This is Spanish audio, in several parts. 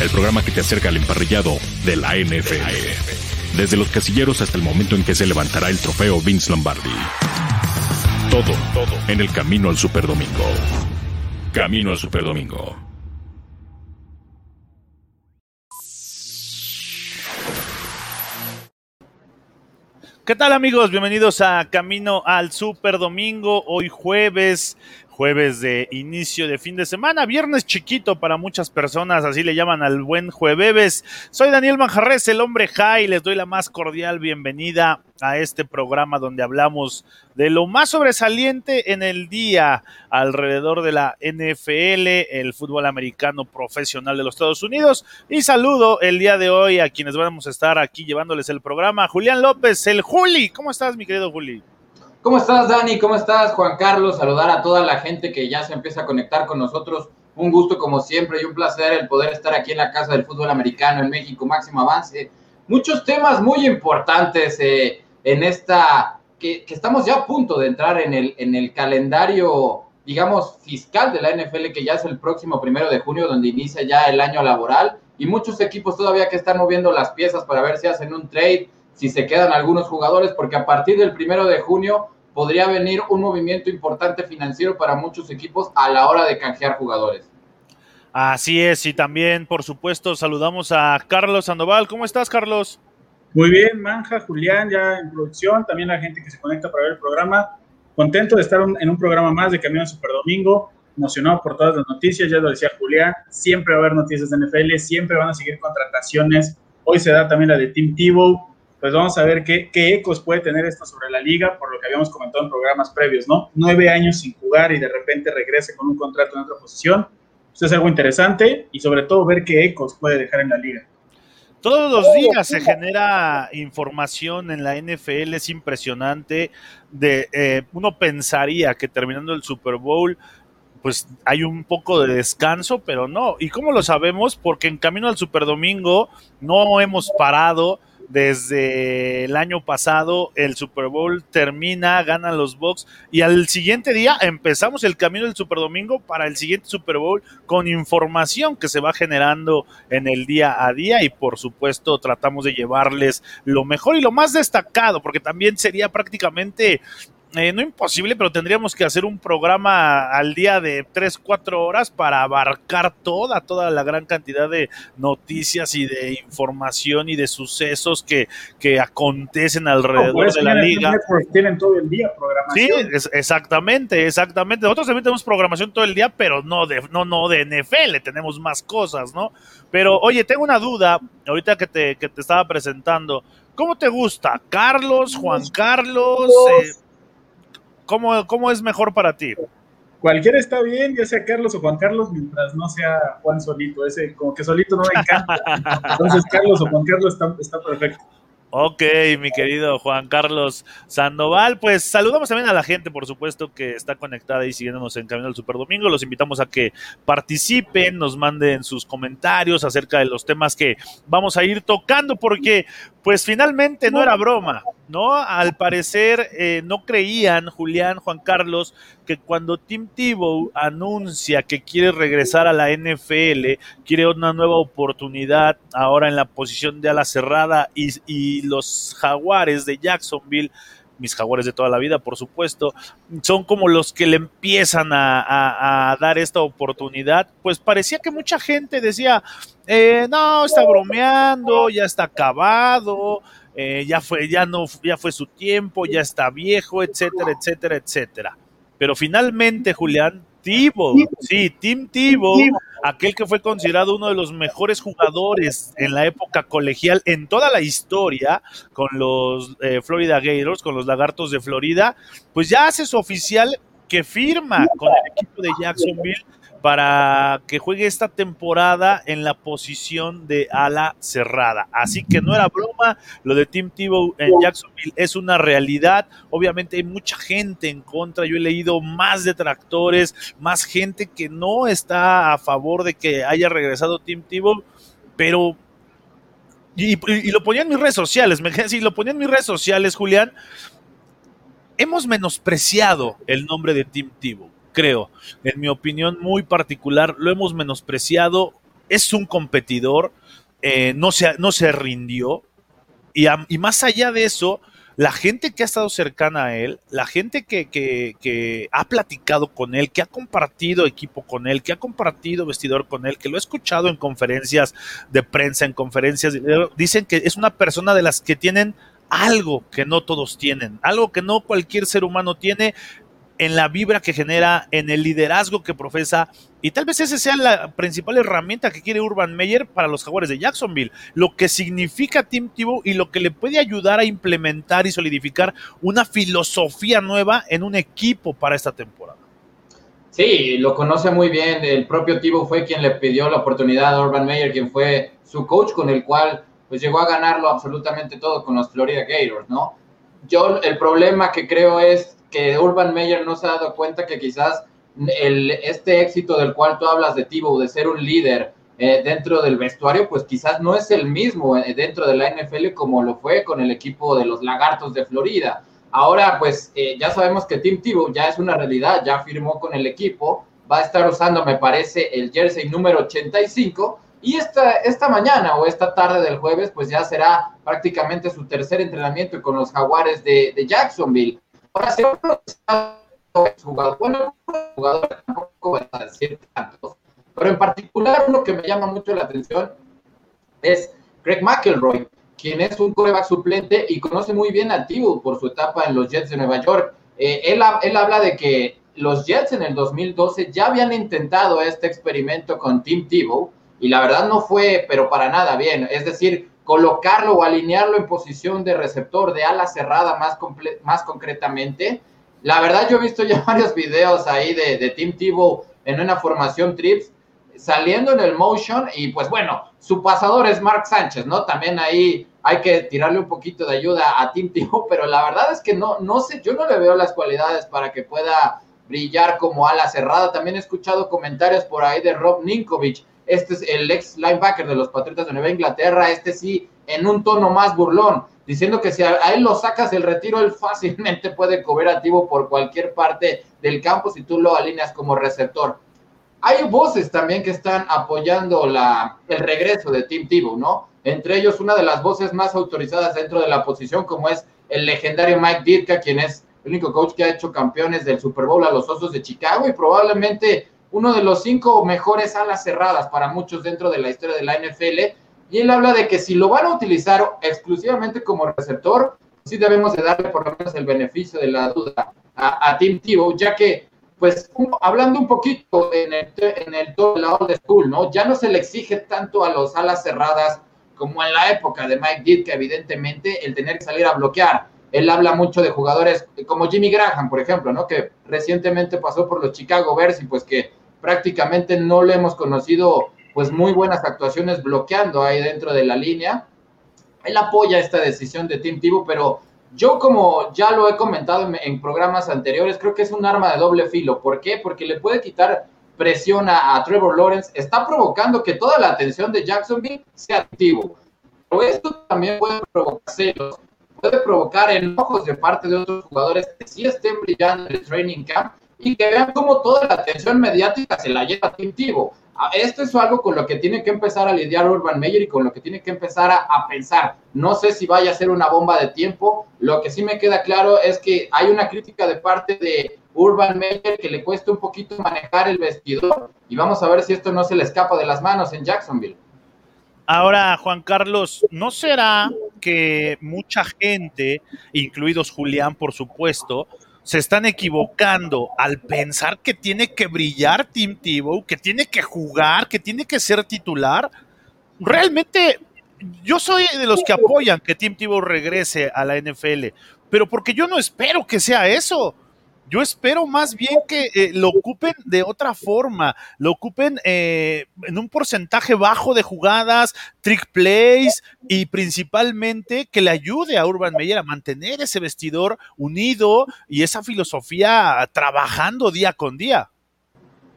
el programa que te acerca al emparrillado de la NFL. Desde los casilleros hasta el momento en que se levantará el trofeo Vince Lombardi. Todo, todo en el camino al Superdomingo. Camino al Superdomingo. ¿Qué tal amigos? Bienvenidos a Camino al Super Domingo, hoy jueves, jueves de inicio de fin de semana, viernes chiquito para muchas personas, así le llaman al buen jueves. Soy Daniel Manjarres, el hombre high, les doy la más cordial bienvenida a este programa donde hablamos de lo más sobresaliente en el día alrededor de la NFL, el fútbol americano profesional de los Estados Unidos. Y saludo el día de hoy a quienes vamos a estar aquí llevándoles el programa. Julián López, el Juli. ¿Cómo estás, mi querido Juli? ¿Cómo estás, Dani? ¿Cómo estás, Juan Carlos? Saludar a toda la gente que ya se empieza a conectar con nosotros. Un gusto, como siempre, y un placer el poder estar aquí en la Casa del Fútbol Americano en México, máximo avance. Muchos temas muy importantes eh, en esta, que, estamos ya a punto de entrar en el, en el calendario, digamos, fiscal de la NFL, que ya es el próximo primero de junio, donde inicia ya el año laboral. Y muchos equipos todavía que están moviendo las piezas para ver si hacen un trade, si se quedan algunos jugadores, porque a partir del primero de junio podría venir un movimiento importante financiero para muchos equipos a la hora de canjear jugadores. Así es, y también, por supuesto, saludamos a Carlos Sandoval. ¿Cómo estás, Carlos? Muy bien, Manja, Julián, ya en producción, también la gente que se conecta para ver el programa. Contento de estar en un programa más de Camino Super Domingo, emocionado por todas las noticias, ya lo decía Julián, siempre va a haber noticias de NFL, siempre van a seguir contrataciones. Hoy se da también la de Team Tebow, pues vamos a ver qué, ecos puede tener esto sobre la liga, por lo que habíamos comentado en programas previos, ¿no? Nueve años sin jugar y de repente regrese con un contrato en otra posición. Esto es algo interesante y sobre todo ver qué ecos puede dejar en la liga. Todos los días se genera información en la NFL, es impresionante. De, eh, uno pensaría que terminando el Super Bowl, pues hay un poco de descanso, pero no. ¿Y cómo lo sabemos? Porque en camino al Super Domingo no hemos parado desde el año pasado, el Super Bowl termina, ganan los Bucks y al siguiente día empezamos el camino del Super Domingo para el siguiente Super Bowl con información que se va generando en el día a día y por supuesto tratamos de llevarles lo mejor y lo más destacado porque también sería prácticamente eh, no imposible, pero tendríamos que hacer un programa al día de 3, 4 horas para abarcar toda, toda la gran cantidad de noticias y de información y de sucesos que, que acontecen alrededor pues, de la liga. Tienen todo el día programación. Sí, exactamente, exactamente. Nosotros también tenemos programación todo el día, pero no de, no, no de NFL, tenemos más cosas, ¿no? Pero oye, tengo una duda, ahorita que te, que te estaba presentando. ¿Cómo te gusta? ¿Carlos, Juan Carlos? Eh, ¿Cómo, ¿Cómo es mejor para ti? Cualquiera está bien, ya sea Carlos o Juan Carlos, mientras no sea Juan solito. Ese como que solito no me encanta. Entonces Carlos o Juan Carlos está, está perfecto. Ok, mi querido Juan Carlos Sandoval, pues saludamos también a la gente, por supuesto, que está conectada y siguiéndonos en Camino del Super Domingo. Los invitamos a que participen, nos manden sus comentarios acerca de los temas que vamos a ir tocando, porque pues finalmente no era broma, ¿no? Al parecer eh, no creían Julián, Juan Carlos, que cuando Tim Tebow anuncia que quiere regresar a la NFL, quiere una nueva oportunidad ahora en la posición de ala cerrada y, los jaguares de Jacksonville mis jaguares de toda la vida, por supuesto, son como los que le empiezan a, dar esta oportunidad, pues parecía que mucha gente decía, eh, no, está bromeando, ya está acabado, eh, ya fue, ya no, ya fue su tiempo, ya está viejo, etcétera, etcétera, etcétera. Pero finalmente, Julián, Tibo, sí, Tim Tibo, aquel que fue considerado uno de los mejores jugadores en la época colegial en toda la historia con los eh, Florida Gators, con los Lagartos de Florida, pues ya hace su oficial que firma con el equipo de Jacksonville para que juegue esta temporada en la posición de ala cerrada. Así que no era broma, lo de Tim Tebow en Jacksonville es una realidad. Obviamente hay mucha gente en contra, yo he leído más detractores, más gente que no está a favor de que haya regresado Tim Tebow, pero... Y, lo ponía en mis redes sociales, me y lo ponía en mis redes sociales, Julián. Hemos menospreciado el nombre de Tim Tebow creo. En mi opinión muy particular, lo hemos menospreciado es un competidor, eh, no, se, no se rindió. Y, y, más allá de eso, la gente que ha estado cercana a él, la gente que, que, ha platicado con él, que ha compartido equipo con él, que ha compartido vestidor con él, que lo ha escuchado en conferencias de prensa, en conferencias, dicen que es una persona de las que tienen algo que no todos tienen, algo que no cualquier ser humano tiene en la vibra que genera, en el liderazgo que profesa, y tal vez esa sea la principal herramienta que quiere Urban Meyer para los jaguares de Jacksonville, lo que significa Tim Tebow y lo que le puede ayudar a implementar y solidificar una filosofía nueva en un equipo para esta temporada. Sí, lo conoce muy bien, el propio Tebow fue quien le pidió la oportunidad a Urban Meyer, quien fue su coach con el cual pues llegó a ganarlo absolutamente todo con los Florida Gators, ¿no? Yo el problema que creo es que Urban Meyer no se ha dado cuenta que quizás el, este éxito del cual tú hablas de Tibo, de ser un líder eh, dentro del vestuario, pues quizás no es el mismo eh, dentro de la NFL como lo fue con el equipo de los Lagartos de Florida. Ahora, pues eh, ya sabemos que Tim Tebow ya es una realidad, ya firmó con el equipo, va a estar usando, me parece, el jersey número 85. Y esta, esta mañana o esta tarde del jueves, pues ya será prácticamente su tercer entrenamiento con los Jaguares de, de Jacksonville. Ahora, uno jugador, bueno, jugador tampoco va a decir tantos, pero en particular uno que me llama mucho la atención es Greg McElroy, quien es un coreback suplente y conoce muy bien a Tibu por su etapa en los Jets de Nueva York. Eh, él, él habla de que los Jets en el 2012 ya habían intentado este experimento con Tim Tebow y la verdad no fue, pero para nada bien. Es decir, colocarlo o alinearlo en posición de receptor de ala cerrada más, más concretamente. La verdad yo he visto ya varios videos ahí de, de Tim Tebow en una formación trips saliendo en el motion y pues bueno, su pasador es Mark Sánchez, ¿no? También ahí hay que tirarle un poquito de ayuda a Tim Tebow, pero la verdad es que no, no sé, yo no le veo las cualidades para que pueda brillar como ala cerrada. También he escuchado comentarios por ahí de Rob Ninkovich, este es el ex linebacker de los Patriotas de Nueva Inglaterra, este sí, en un tono más burlón, diciendo que si a, él lo sacas el retiro, él fácilmente puede cobrar activo por cualquier parte del campo si tú lo alineas como receptor. Hay voces también que están apoyando la, el regreso de Tim Tebow, ¿no? Entre ellos, una de las voces más autorizadas dentro de la posición, como es el legendario Mike Ditka, quien es el único coach que ha hecho campeones del Super Bowl a los Osos de Chicago y probablemente uno de los cinco mejores alas cerradas para muchos dentro de la historia de la NFL. Y él habla de que si lo van a utilizar exclusivamente como receptor, sí debemos de darle por lo menos el beneficio de la duda a, Tim Tebow, ya que, pues, hablando un poquito en el, en el todo de la old school, ¿no? Ya no se le exige tanto a los alas cerradas como en la época de Mike Ditka, evidentemente, el tener que salir a bloquear. Él habla mucho de jugadores como Jimmy Graham, por ejemplo, ¿no? Que recientemente pasó por los Chicago Bears y pues que prácticamente no le hemos conocido pues muy buenas actuaciones bloqueando ahí dentro de la línea. Él apoya esta decisión de Tim Tebow, pero yo como ya lo he comentado en, programas anteriores, creo que es un arma de doble filo. ¿Por qué? Porque le puede quitar presión a, Trevor Lawrence, está provocando que toda la atención de Jacksonville sea activo. Pero esto también puede provocar celos, puede provocar enojos de parte de otros jugadores que sí estén brillando en el training camp y que vean cómo toda la atención mediática se la lleva a Tim Esto es algo con lo que tiene que empezar a lidiar Urban Meyer y con lo que tiene que empezar a, pensar. No sé si vaya a ser una bomba de tiempo. Lo que sí me queda claro es que hay una crítica de parte de Urban Meyer que le cuesta un poquito manejar el vestidor y vamos a ver si esto no se le escapa de las manos en Jacksonville. Ahora, Juan Carlos, ¿no será que mucha gente, incluidos Julián, por supuesto, se están equivocando al pensar que tiene que brillar Tim Tebow, que tiene que jugar, que tiene que ser titular. Realmente, yo soy de los que apoyan que Tim Tebow regrese a la NFL, pero porque yo no espero que sea eso. Yo espero más bien que eh, lo ocupen de otra forma, lo ocupen eh, en un porcentaje bajo de jugadas, trick plays y principalmente que le ayude a Urban Meyer a mantener ese vestidor unido y esa filosofía trabajando día con día.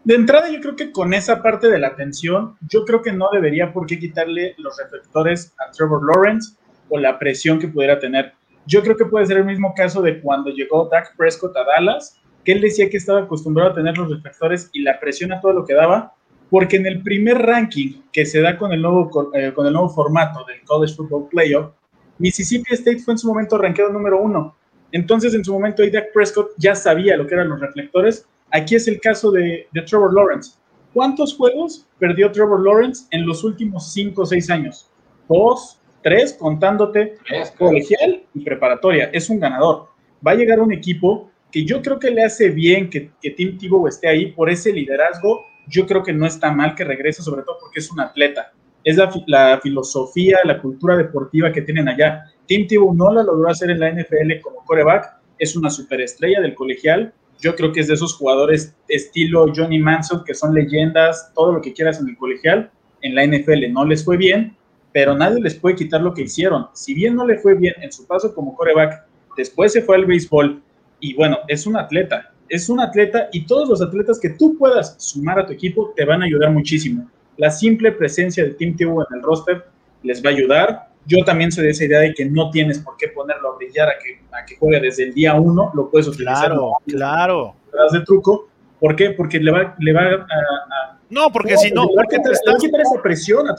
De entrada, yo creo que con esa parte de la atención, yo creo que no debería por qué quitarle los reflectores a Trevor Lawrence o la presión que pudiera tener yo creo que puede ser el mismo caso de cuando llegó Dak Prescott a Dallas, que él decía que estaba acostumbrado a tener los reflectores y la presión a todo lo que daba, porque en el primer ranking que se da con el nuevo, eh, con el nuevo formato del College Football Playoff, Mississippi State fue en su momento rankeado número uno. Entonces, en su momento, Dak Prescott ya sabía lo que eran los reflectores. Aquí es el caso de Trevor Lawrence. ¿Cuántos juegos perdió Trevor Lawrence en los últimos cinco o seis años? Dos, tres, contándote colegial y preparatoria. Es un ganador. Va a llegar un equipo que yo creo que le hace bien que, que Tim Tebow esté ahí por ese liderazgo. Yo creo que no está mal que regrese, sobre todo porque es un atleta. Es la, la filosofía, la cultura deportiva que tienen allá. Tim Tebow no la logró hacer en la NFL como coreback. Es una superestrella del colegial yo creo que es de esos jugadores estilo Johnny Manson, que son leyendas, todo lo que quieras en el colegial. En la NFL no les fue bien, pero nadie les puede quitar lo que hicieron. Si bien no le fue bien en su paso como coreback, después se fue al béisbol y bueno, es un atleta, es un atleta y todos los atletas que tú puedas sumar a tu equipo te van a ayudar muchísimo. La simple presencia de Team Tebow en el roster les va a ayudar. Yo también soy de esa idea de que no tienes por qué ponerlo a brillar a que, a que juegue desde el día uno, lo puedes utilizar. Claro, claro. de truco. ¿Por qué? Porque le va, le va a, no, porque si no, porque te estás. esa presión a.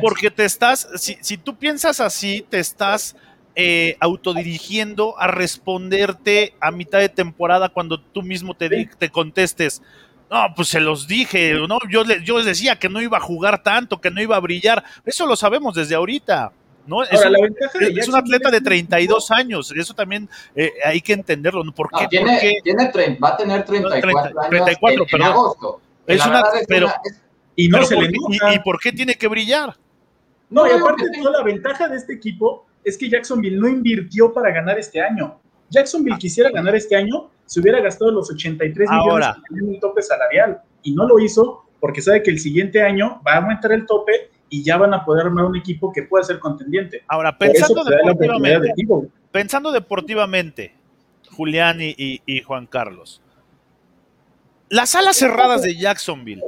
Porque te estás. Si, si tú piensas así, te estás eh, autodirigiendo a responderte a mitad de temporada cuando tú mismo te, te contestes. No, pues se los dije, ¿no? Yo, yo les decía que no iba a jugar tanto, que no iba a brillar. Eso lo sabemos desde ahorita. ¿No? es, un, atleta de 32 años, eso también eh, hay que entenderlo. ¿Por qué? tiene, tiene va a tener 34 años 34, en, agosto. Es una, pero, y no se le y, por qué tiene que brillar? No, y aparte la ventaja de este equipo es que Jacksonville no invirtió para ganar este año. Jacksonville quisiera ganar este año, se hubiera gastado los 83 millones en un tope salarial y no lo hizo porque sabe que el siguiente año va a aumentar el tope y ya van a poder armar un equipo que pueda ser contendiente. Ahora, pensando deportivamente, pensando deportivamente, Julián y, Juan Carlos, las alas cerradas de Jacksonville,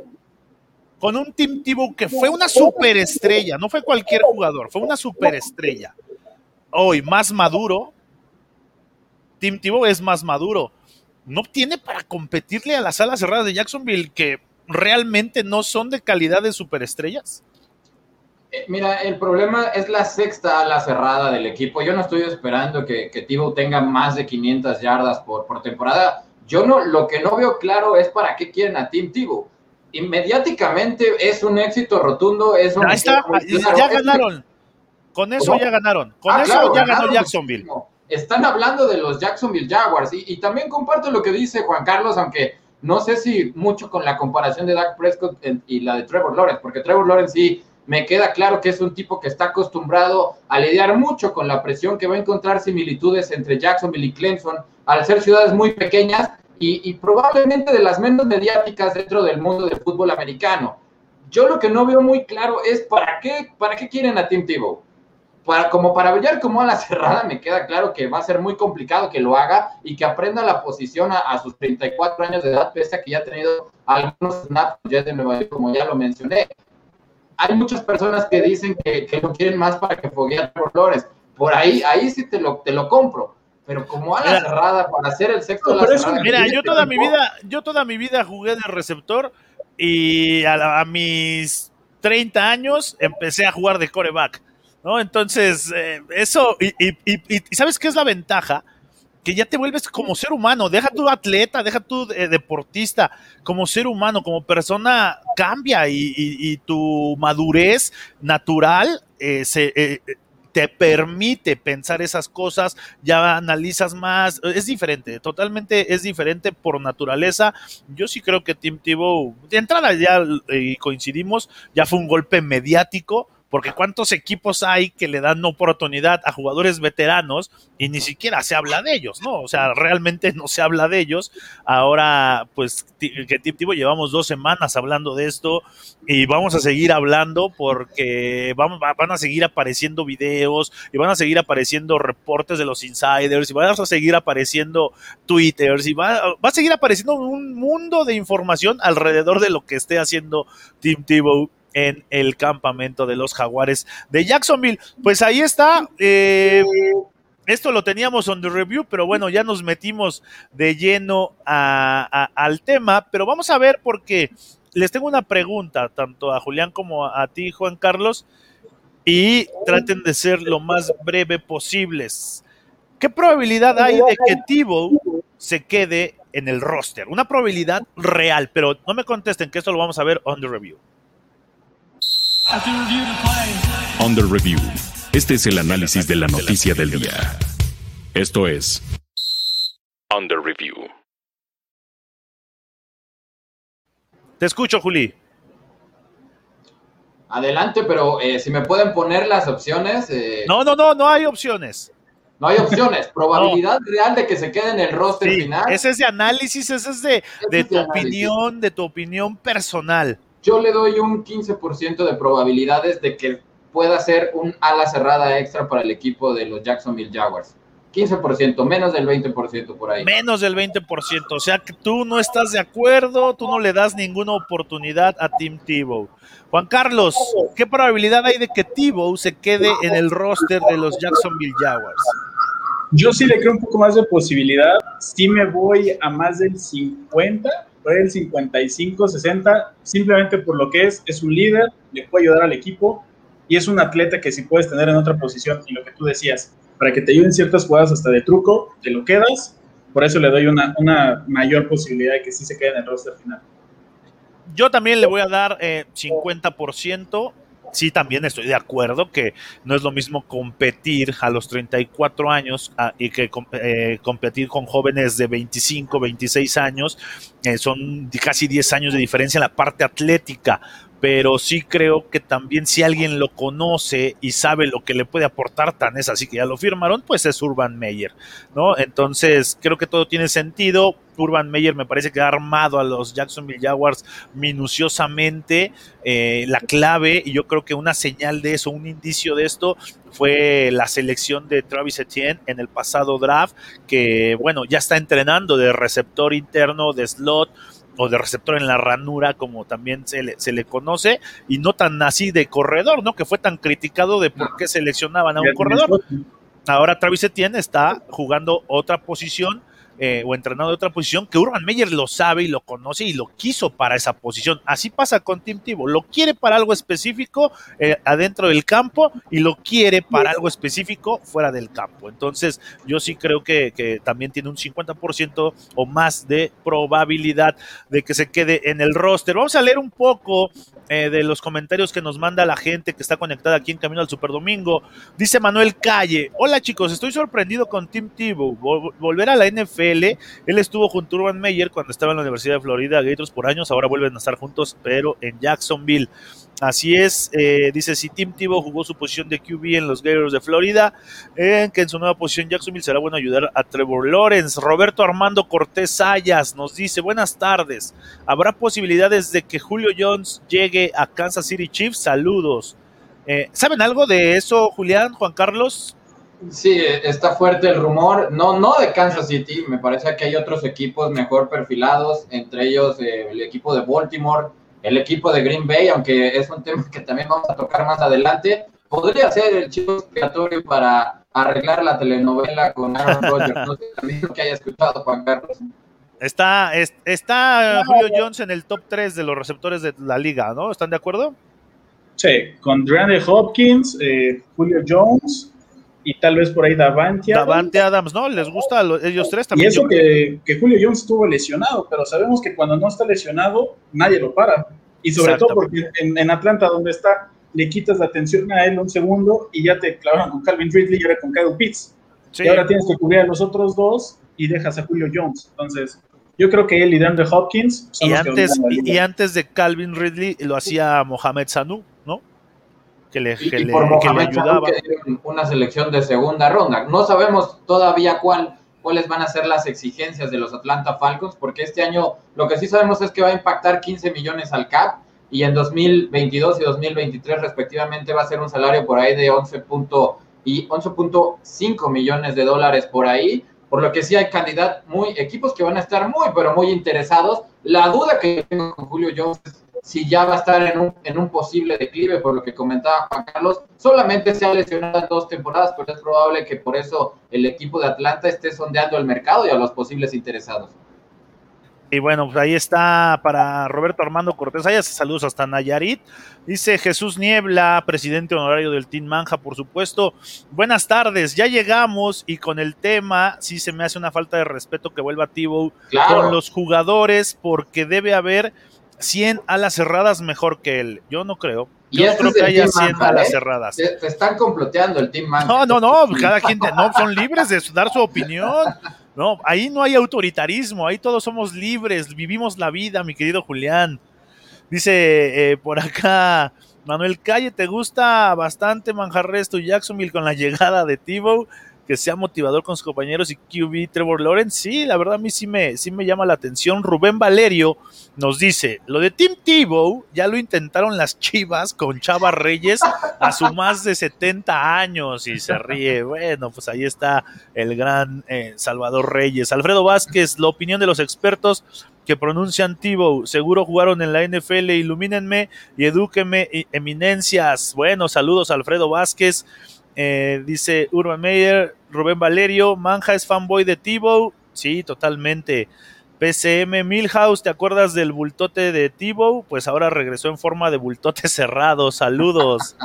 con un Tim Tebow que fue una superestrella, no fue cualquier jugador, fue una superestrella. Hoy más maduro, Tim Tebow es más maduro. No tiene para competirle a las alas cerradas de Jacksonville que realmente no son de calidad de superestrellas. Eh, mira, el problema es la sexta ala cerrada del equipo. Yo no estoy esperando que, que tenga más de 500 yardas por, por temporada. Yo no, lo que no veo claro es para qué quieren a Tim Tebow. Inmediatamente es un éxito rotundo. Es un, está, ya ganaron. Con eso ya ganaron. Con ah, eso ya ganó Jacksonville. Están hablando de los Jacksonville Jaguars y, y, también comparto lo que dice Juan Carlos, aunque no sé si mucho con la comparación de Dak Prescott y la de Trevor Lawrence, porque Trevor Lawrence sí me queda claro que es un tipo que está acostumbrado a lidiar mucho con la presión, que va a encontrar similitudes entre Jacksonville y Clemson, al ser ciudades muy pequeñas y, probablemente de las menos mediáticas dentro del mundo del fútbol americano. Yo lo que no veo muy claro es para qué, para qué quieren a Tim Tebow. Para, como para brillar como a la cerrada, me queda claro que va a ser muy complicado que lo haga y que aprenda la posición a, a sus 34 años de edad, pese a que ya ha tenido algunos snaps ya de Nueva York, como ya lo mencioné hay muchas personas que dicen que, que lo quieren más para que foguee por Flores. Por ahí, ahí sí te lo, te lo compro. Pero como a la cerrada, para hacer el sexto de la cerrada. Mira, yo toda mi vida, yo toda mi vida jugué de receptor y a, mis 30 años empecé a jugar de coreback. ¿no? Entonces, eh, eso, y, y, y, y, ¿sabes qué es la ventaja? Que ya te vuelves como ser humano, deja tu atleta, deja tu eh, deportista, como ser humano, como persona cambia y, tu madurez natural eh, se, eh, te permite pensar esas cosas, ya analizas más, es diferente, totalmente es diferente por naturaleza. Yo sí creo que Tim Tebow, de entrada ya coincidimos, ya fue un golpe mediático, porque cuántos equipos hay que le dan oportunidad a jugadores veteranos y ni siquiera se habla de ellos, ¿no? O sea, realmente no se habla de ellos. Ahora, pues, que tipo llevamos dos semanas hablando de esto y vamos a seguir hablando porque van a seguir apareciendo videos y van a seguir apareciendo reportes de los insiders y van a seguir apareciendo twitters y va, va a seguir apareciendo un mundo de información alrededor de lo que esté haciendo Tim Tebow en el campamento de los jaguares de Jacksonville. Pues ahí está. Eh, esto lo teníamos on the review, pero bueno, ya nos metimos de lleno al tema. Pero vamos a ver porque les tengo una pregunta, tanto a Julián como a ti, Juan Carlos, y traten de ser lo más breve posibles. ¿Qué probabilidad hay de que Tibo se quede en el roster? Una probabilidad real, pero no me contesten que esto lo vamos a ver on the review. The review. Este es el análisis de la noticia del día. Esto es the review. Te escucho, Juli. Adelante, pero eh, si me pueden poner las opciones. Eh, No, no, no, no hay opciones. no hay opciones. Probabilidad real de que se quede en el roster Sí, final. ese es de análisis, ese es de, de es tu de opinión, de tu opinión personal. Yo le doy un 15% de probabilidades de que pueda ser un ala cerrada extra para el equipo de los Jacksonville Jaguars. 15%, menos del 20% por ahí. Menos del 20%. O sea que tú no estás de acuerdo, tú no le das ninguna oportunidad a Tim Tebow. Juan Carlos, ¿qué probabilidad hay de que Tebow se quede en el roster de los Jacksonville Jaguars? Yo sí le creo un poco más de posibilidad. Sí me voy a más del 50, por el 55, 60, simplemente por lo que es. Es un líder, le puede ayudar al equipo y es un atleta que si puedes tener en otra posición y lo que tú decías, para que te ayuden ciertas jugadas hasta de truco, te lo quedas. Por eso le doy una, una mayor posibilidad de que sí se quede en el roster final. Yo también le voy a dar eh, 50%. Sí, también estoy de acuerdo que no es lo mismo competir a los 34 años ah, y que eh, competir con jóvenes de 25, 26 años. Eh, son casi 10 años de diferencia en la parte atlética. Pero sí creo que también si alguien lo conoce y sabe lo que le puede aportar, tan es así que ya lo firmaron, pues es Urban Meyer, ¿no? Entonces creo que todo tiene sentido. Urban Meyer me parece que ha armado a los Jacksonville Jaguars minuciosamente eh, la clave y yo creo que una señal de eso, un indicio de esto fue la selección de Travis Etienne en el pasado draft que bueno, ya está entrenando de receptor interno, de slot o de receptor en la ranura como también se le, se le conoce y no tan así de corredor, ¿no? Que fue tan criticado de por qué seleccionaban a un corredor. Ahora Travis Etienne está jugando otra posición eh, o entrenando de otra posición que Urban Meyer lo sabe y lo conoce y lo quiso para esa posición. Así pasa con Tim Tebow. Lo quiere para algo específico eh, adentro del campo y lo quiere para algo específico fuera del campo. Entonces, yo sí creo que, que también tiene un 50% o más de probabilidad de que se quede en el roster. Vamos a leer un poco eh, de los comentarios que nos manda la gente que está conectada aquí en Camino al Super Domingo. Dice Manuel Calle, hola chicos, estoy sorprendido con Tim Tebow, Vol- volver a la NFL, él estuvo junto a Urban Meyer cuando estaba en la Universidad de Florida, Gators por años, ahora vuelven a estar juntos, pero en Jacksonville. Así es, eh, dice, si Tim Tebow jugó su posición de QB en los Gators de Florida, eh, que en su nueva posición Jacksonville será bueno ayudar a Trevor Lawrence. Roberto Armando Cortés Sayas nos dice, buenas tardes, ¿habrá posibilidades de que Julio Jones llegue a Kansas City Chiefs? Saludos. Eh, ¿Saben algo de eso, Julián, Juan Carlos? Sí, está fuerte el rumor, no, no de Kansas City, me parece que hay otros equipos mejor perfilados, entre ellos eh, el equipo de Baltimore, el equipo de Green Bay, aunque es un tema que también vamos a tocar más adelante, podría ser el chivo expiatorio para arreglar la telenovela con Aaron Rodgers, no sé también lo que haya escuchado Juan Carlos. Está, es- está Julio Jones en el top 3 de los receptores de la liga, ¿no? ¿Están de acuerdo? Sí, con DeAndre Hopkins, eh, Julio Jones y tal vez por ahí Davante. Adams. Davante Adams, ¿no? ¿Les gusta a lo- ellos tres Y también? eso Yo- que, que Julio Jones estuvo lesionado, pero sabemos que cuando no está lesionado, nadie lo para. Y sobre todo porque en, en Atlanta, donde está, le quitas la atención a él un segundo y ya te clavaron con Calvin Ridley y ahora con Kyle Pitts. sí. Y ahora tienes que cubrir a los otros dos y dejas a Julio Jones. Entonces, yo creo que él y DeAndre Hopkins son Y los antes, y, y antes de Calvin Ridley lo hacía Mohamed Sanu. Que le, Y, que y le- por que le ayudaba. una selección de segunda ronda. No sabemos todavía cuál, cuáles van a ser las exigencias de los Atlanta Falcons, porque este año lo que sí sabemos es que va a impactar 15 millones al CAP y en 2022 y 2023 respectivamente va a ser un salario por ahí de 11. punto- y 11.5 millones de dólares por ahí, por lo que sí hay candidatos muy equipos que van a estar muy pero muy interesados. La duda que tengo con Julio Jones es si ya va a estar en un, en un posible declive, por lo que comentaba Juan Carlos, solamente se ha lesionado en dos temporadas, pero es probable que por eso el equipo de Atlanta esté sondeando el mercado y a los posibles interesados. Y bueno, pues ahí está para Roberto Armando Cortés. Ahí saludos hasta Nayarit. Dice Jesús Niebla, presidente honorario del Team Manja, por supuesto. Buenas tardes, ya llegamos y con el tema, sí se me hace una falta de respeto que vuelva Tibo con los jugadores porque debe haber 100 alas cerradas mejor que él. Yo no creo. Yo no este creo que haya 100 alas ¿eh? cerradas. Se, están comploteando el Team Manja. No, no, no, cada quien no, son libres de dar su opinión. No, ahí no hay autoritarismo, ahí todos somos libres, vivimos la vida, mi querido Julián. Dice eh, por acá Manuel Calle, ¿te gusta bastante Manjarresto y Jacksonville con la llegada de Tivo? Que sea motivador con sus compañeros y QB Trevor Lawrence. Sí, la verdad a mí sí me, sí me llama la atención. Rubén Valerio nos dice, lo de Tim Tebow ya lo intentaron las Chivas con Chava Reyes a su más de 70 años y se ríe. Bueno, pues ahí está el gran eh, Salvador Reyes. Alfredo Vázquez, la opinión de los expertos que pronuncian Tibo, seguro jugaron en la NFL, ilumínenme y edúquenme, eminencias. Bueno, saludos Alfredo Vázquez, eh, dice Urban Meyer, Rubén Valerio, Manja es fanboy de Tibo, sí, totalmente. PCM Milhouse, ¿te acuerdas del bultote de Tibo? Pues ahora regresó en forma de bultote cerrado, saludos.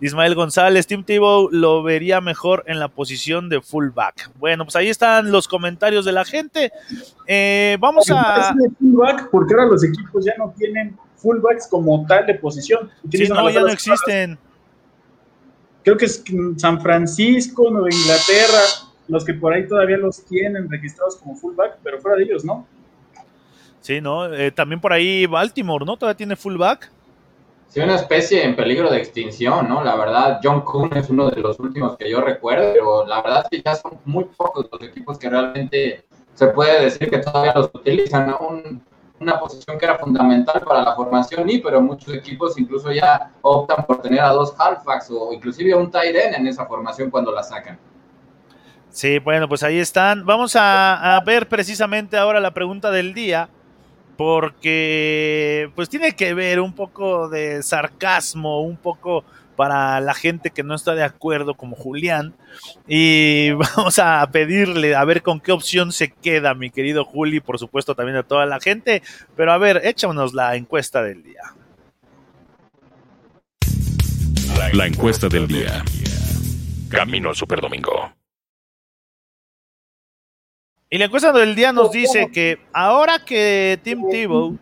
Ismael González, Tim Tebow lo vería mejor en la posición de fullback. Bueno, pues ahí están los comentarios de la gente. Eh, vamos a. Fullback porque ahora los equipos ya no tienen fullbacks como tal de posición. Sí, no, ya no existen. Creo que es San Francisco, Nueva Inglaterra, los que por ahí todavía los tienen registrados como fullback, pero fuera de ellos, ¿no? Sí, no. Eh, también por ahí Baltimore, ¿no? Todavía tiene fullback. Sí, una especie en peligro de extinción, ¿no? La verdad, John Kuhn es uno de los últimos que yo recuerdo, pero la verdad es que ya son muy pocos los equipos que realmente se puede decir que todavía los utilizan. Una posición que era fundamental para la formación y pero muchos equipos incluso ya optan por tener a dos halfbacks o inclusive a un tight en esa formación cuando la sacan. Sí, bueno, pues ahí están. Vamos a, a ver precisamente ahora la pregunta del día porque pues tiene que ver un poco de sarcasmo, un poco para la gente que no está de acuerdo como Julián y vamos a pedirle a ver con qué opción se queda mi querido Juli, por supuesto también a toda la gente, pero a ver, échanos la encuesta del día. La encuesta del día. Camino al Superdomingo. Y la encuesta del día nos dice que ahora que Tim Tebow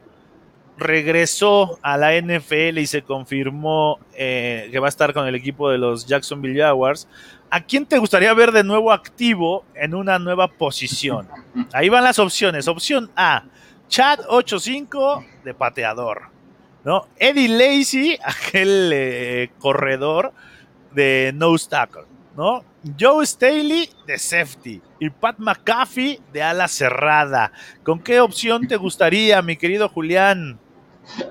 regresó a la NFL y se confirmó eh, que va a estar con el equipo de los Jacksonville Jaguars, ¿a quién te gustaría ver de nuevo activo en una nueva posición? Ahí van las opciones. Opción A, Chad 85 de pateador. ¿no? Eddie Lacey, aquel eh, corredor de nose tackle. ¿no? Joe Staley de safety y Pat McAfee de ala cerrada. ¿Con qué opción te gustaría, mi querido Julián?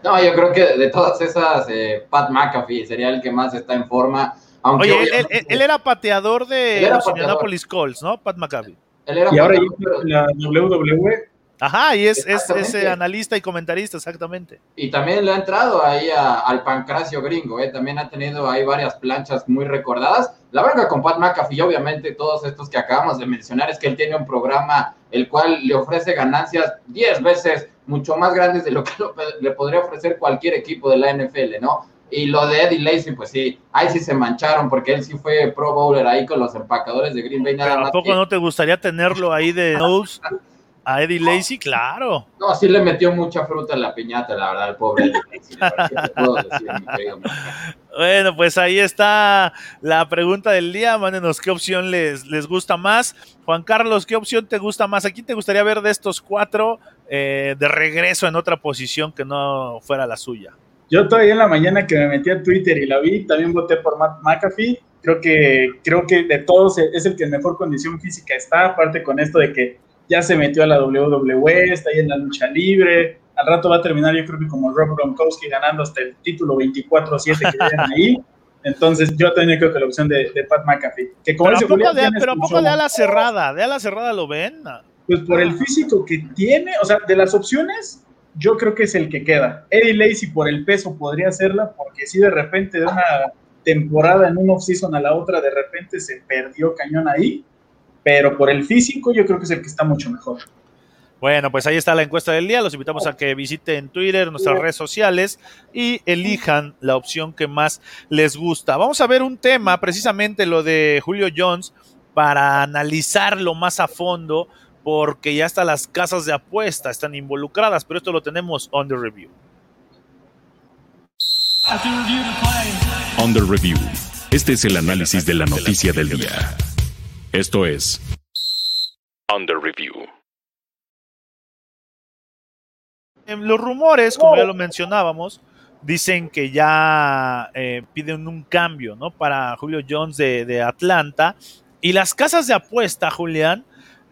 No, yo creo que de todas esas, eh, Pat McAfee sería el que más está en forma. Aunque Oye, él, era pateador de los Indianapolis Colts, ¿no? Pat McAfee. y ahora la WWE Ajá, y es, ese analista y comentarista, exactamente. Y también le ha entrado ahí al pancracio gringo, ¿eh? también ha tenido ahí varias planchas muy recordadas. La verdad con Pat McAfee, obviamente todos estos que acabamos de mencionar, es que él tiene un programa el cual le ofrece ganancias 10 veces mucho más grandes de lo que le podría ofrecer cualquier equipo de la NFL, ¿no? Y lo de Eddie Lacy, pues sí, ahí sí se mancharon porque él sí fue pro bowler ahí con los empacadores de Green Bay. Nada Pero ¿A poco no te gustaría tenerlo ahí de nose a Eddie Lacy, claro. No, sí le metió mucha fruta en la piñata, la verdad, el pobre Eddie Lacy. bueno, pues ahí está la pregunta del día. Mándenos qué opción les, les gusta más. Juan Carlos, ¿qué opción te gusta más? ¿A quién te gustaría ver de estos cuatro eh, de regreso en otra posición que no fuera la suya? Yo todavía en la mañana que me metí a Twitter y la vi, también voté por Matt McAfee. Creo que, creo que de todos es el que en mejor condición física está, aparte con esto de que ya se metió a la WWE, está ahí en la lucha libre. Al rato va a terminar, yo creo que como Rob Gronkowski ganando hasta el título 24-7 que tienen ahí. Entonces, yo también creo que la opción de, Pat McAfee. Que como pero, poco de, pero a poco de ala cerrada, de ala cerrada lo ven. Pues por el físico que tiene, o sea, de las opciones, yo creo que es el que queda. Eddie Lacy por el peso podría hacerla, porque si de repente de una temporada en un off-season a la otra, de repente se perdió cañón ahí pero por el físico yo creo que es el que está mucho mejor. Bueno, pues ahí está la encuesta del día. Los invitamos a que visiten Twitter, nuestras redes sociales y elijan la opción que más les gusta. Vamos a ver un tema, precisamente lo de Julio Jones, para analizarlo más a fondo, porque ya hasta las casas de apuesta están involucradas, pero esto lo tenemos on the review. On the review. Este es el análisis de la noticia del día. Esto es the review. Los rumores, como ya lo mencionábamos, dicen que ya eh, piden un cambio, ¿no? Para Julio Jones de, de, Atlanta. Y las casas de apuesta, Julián,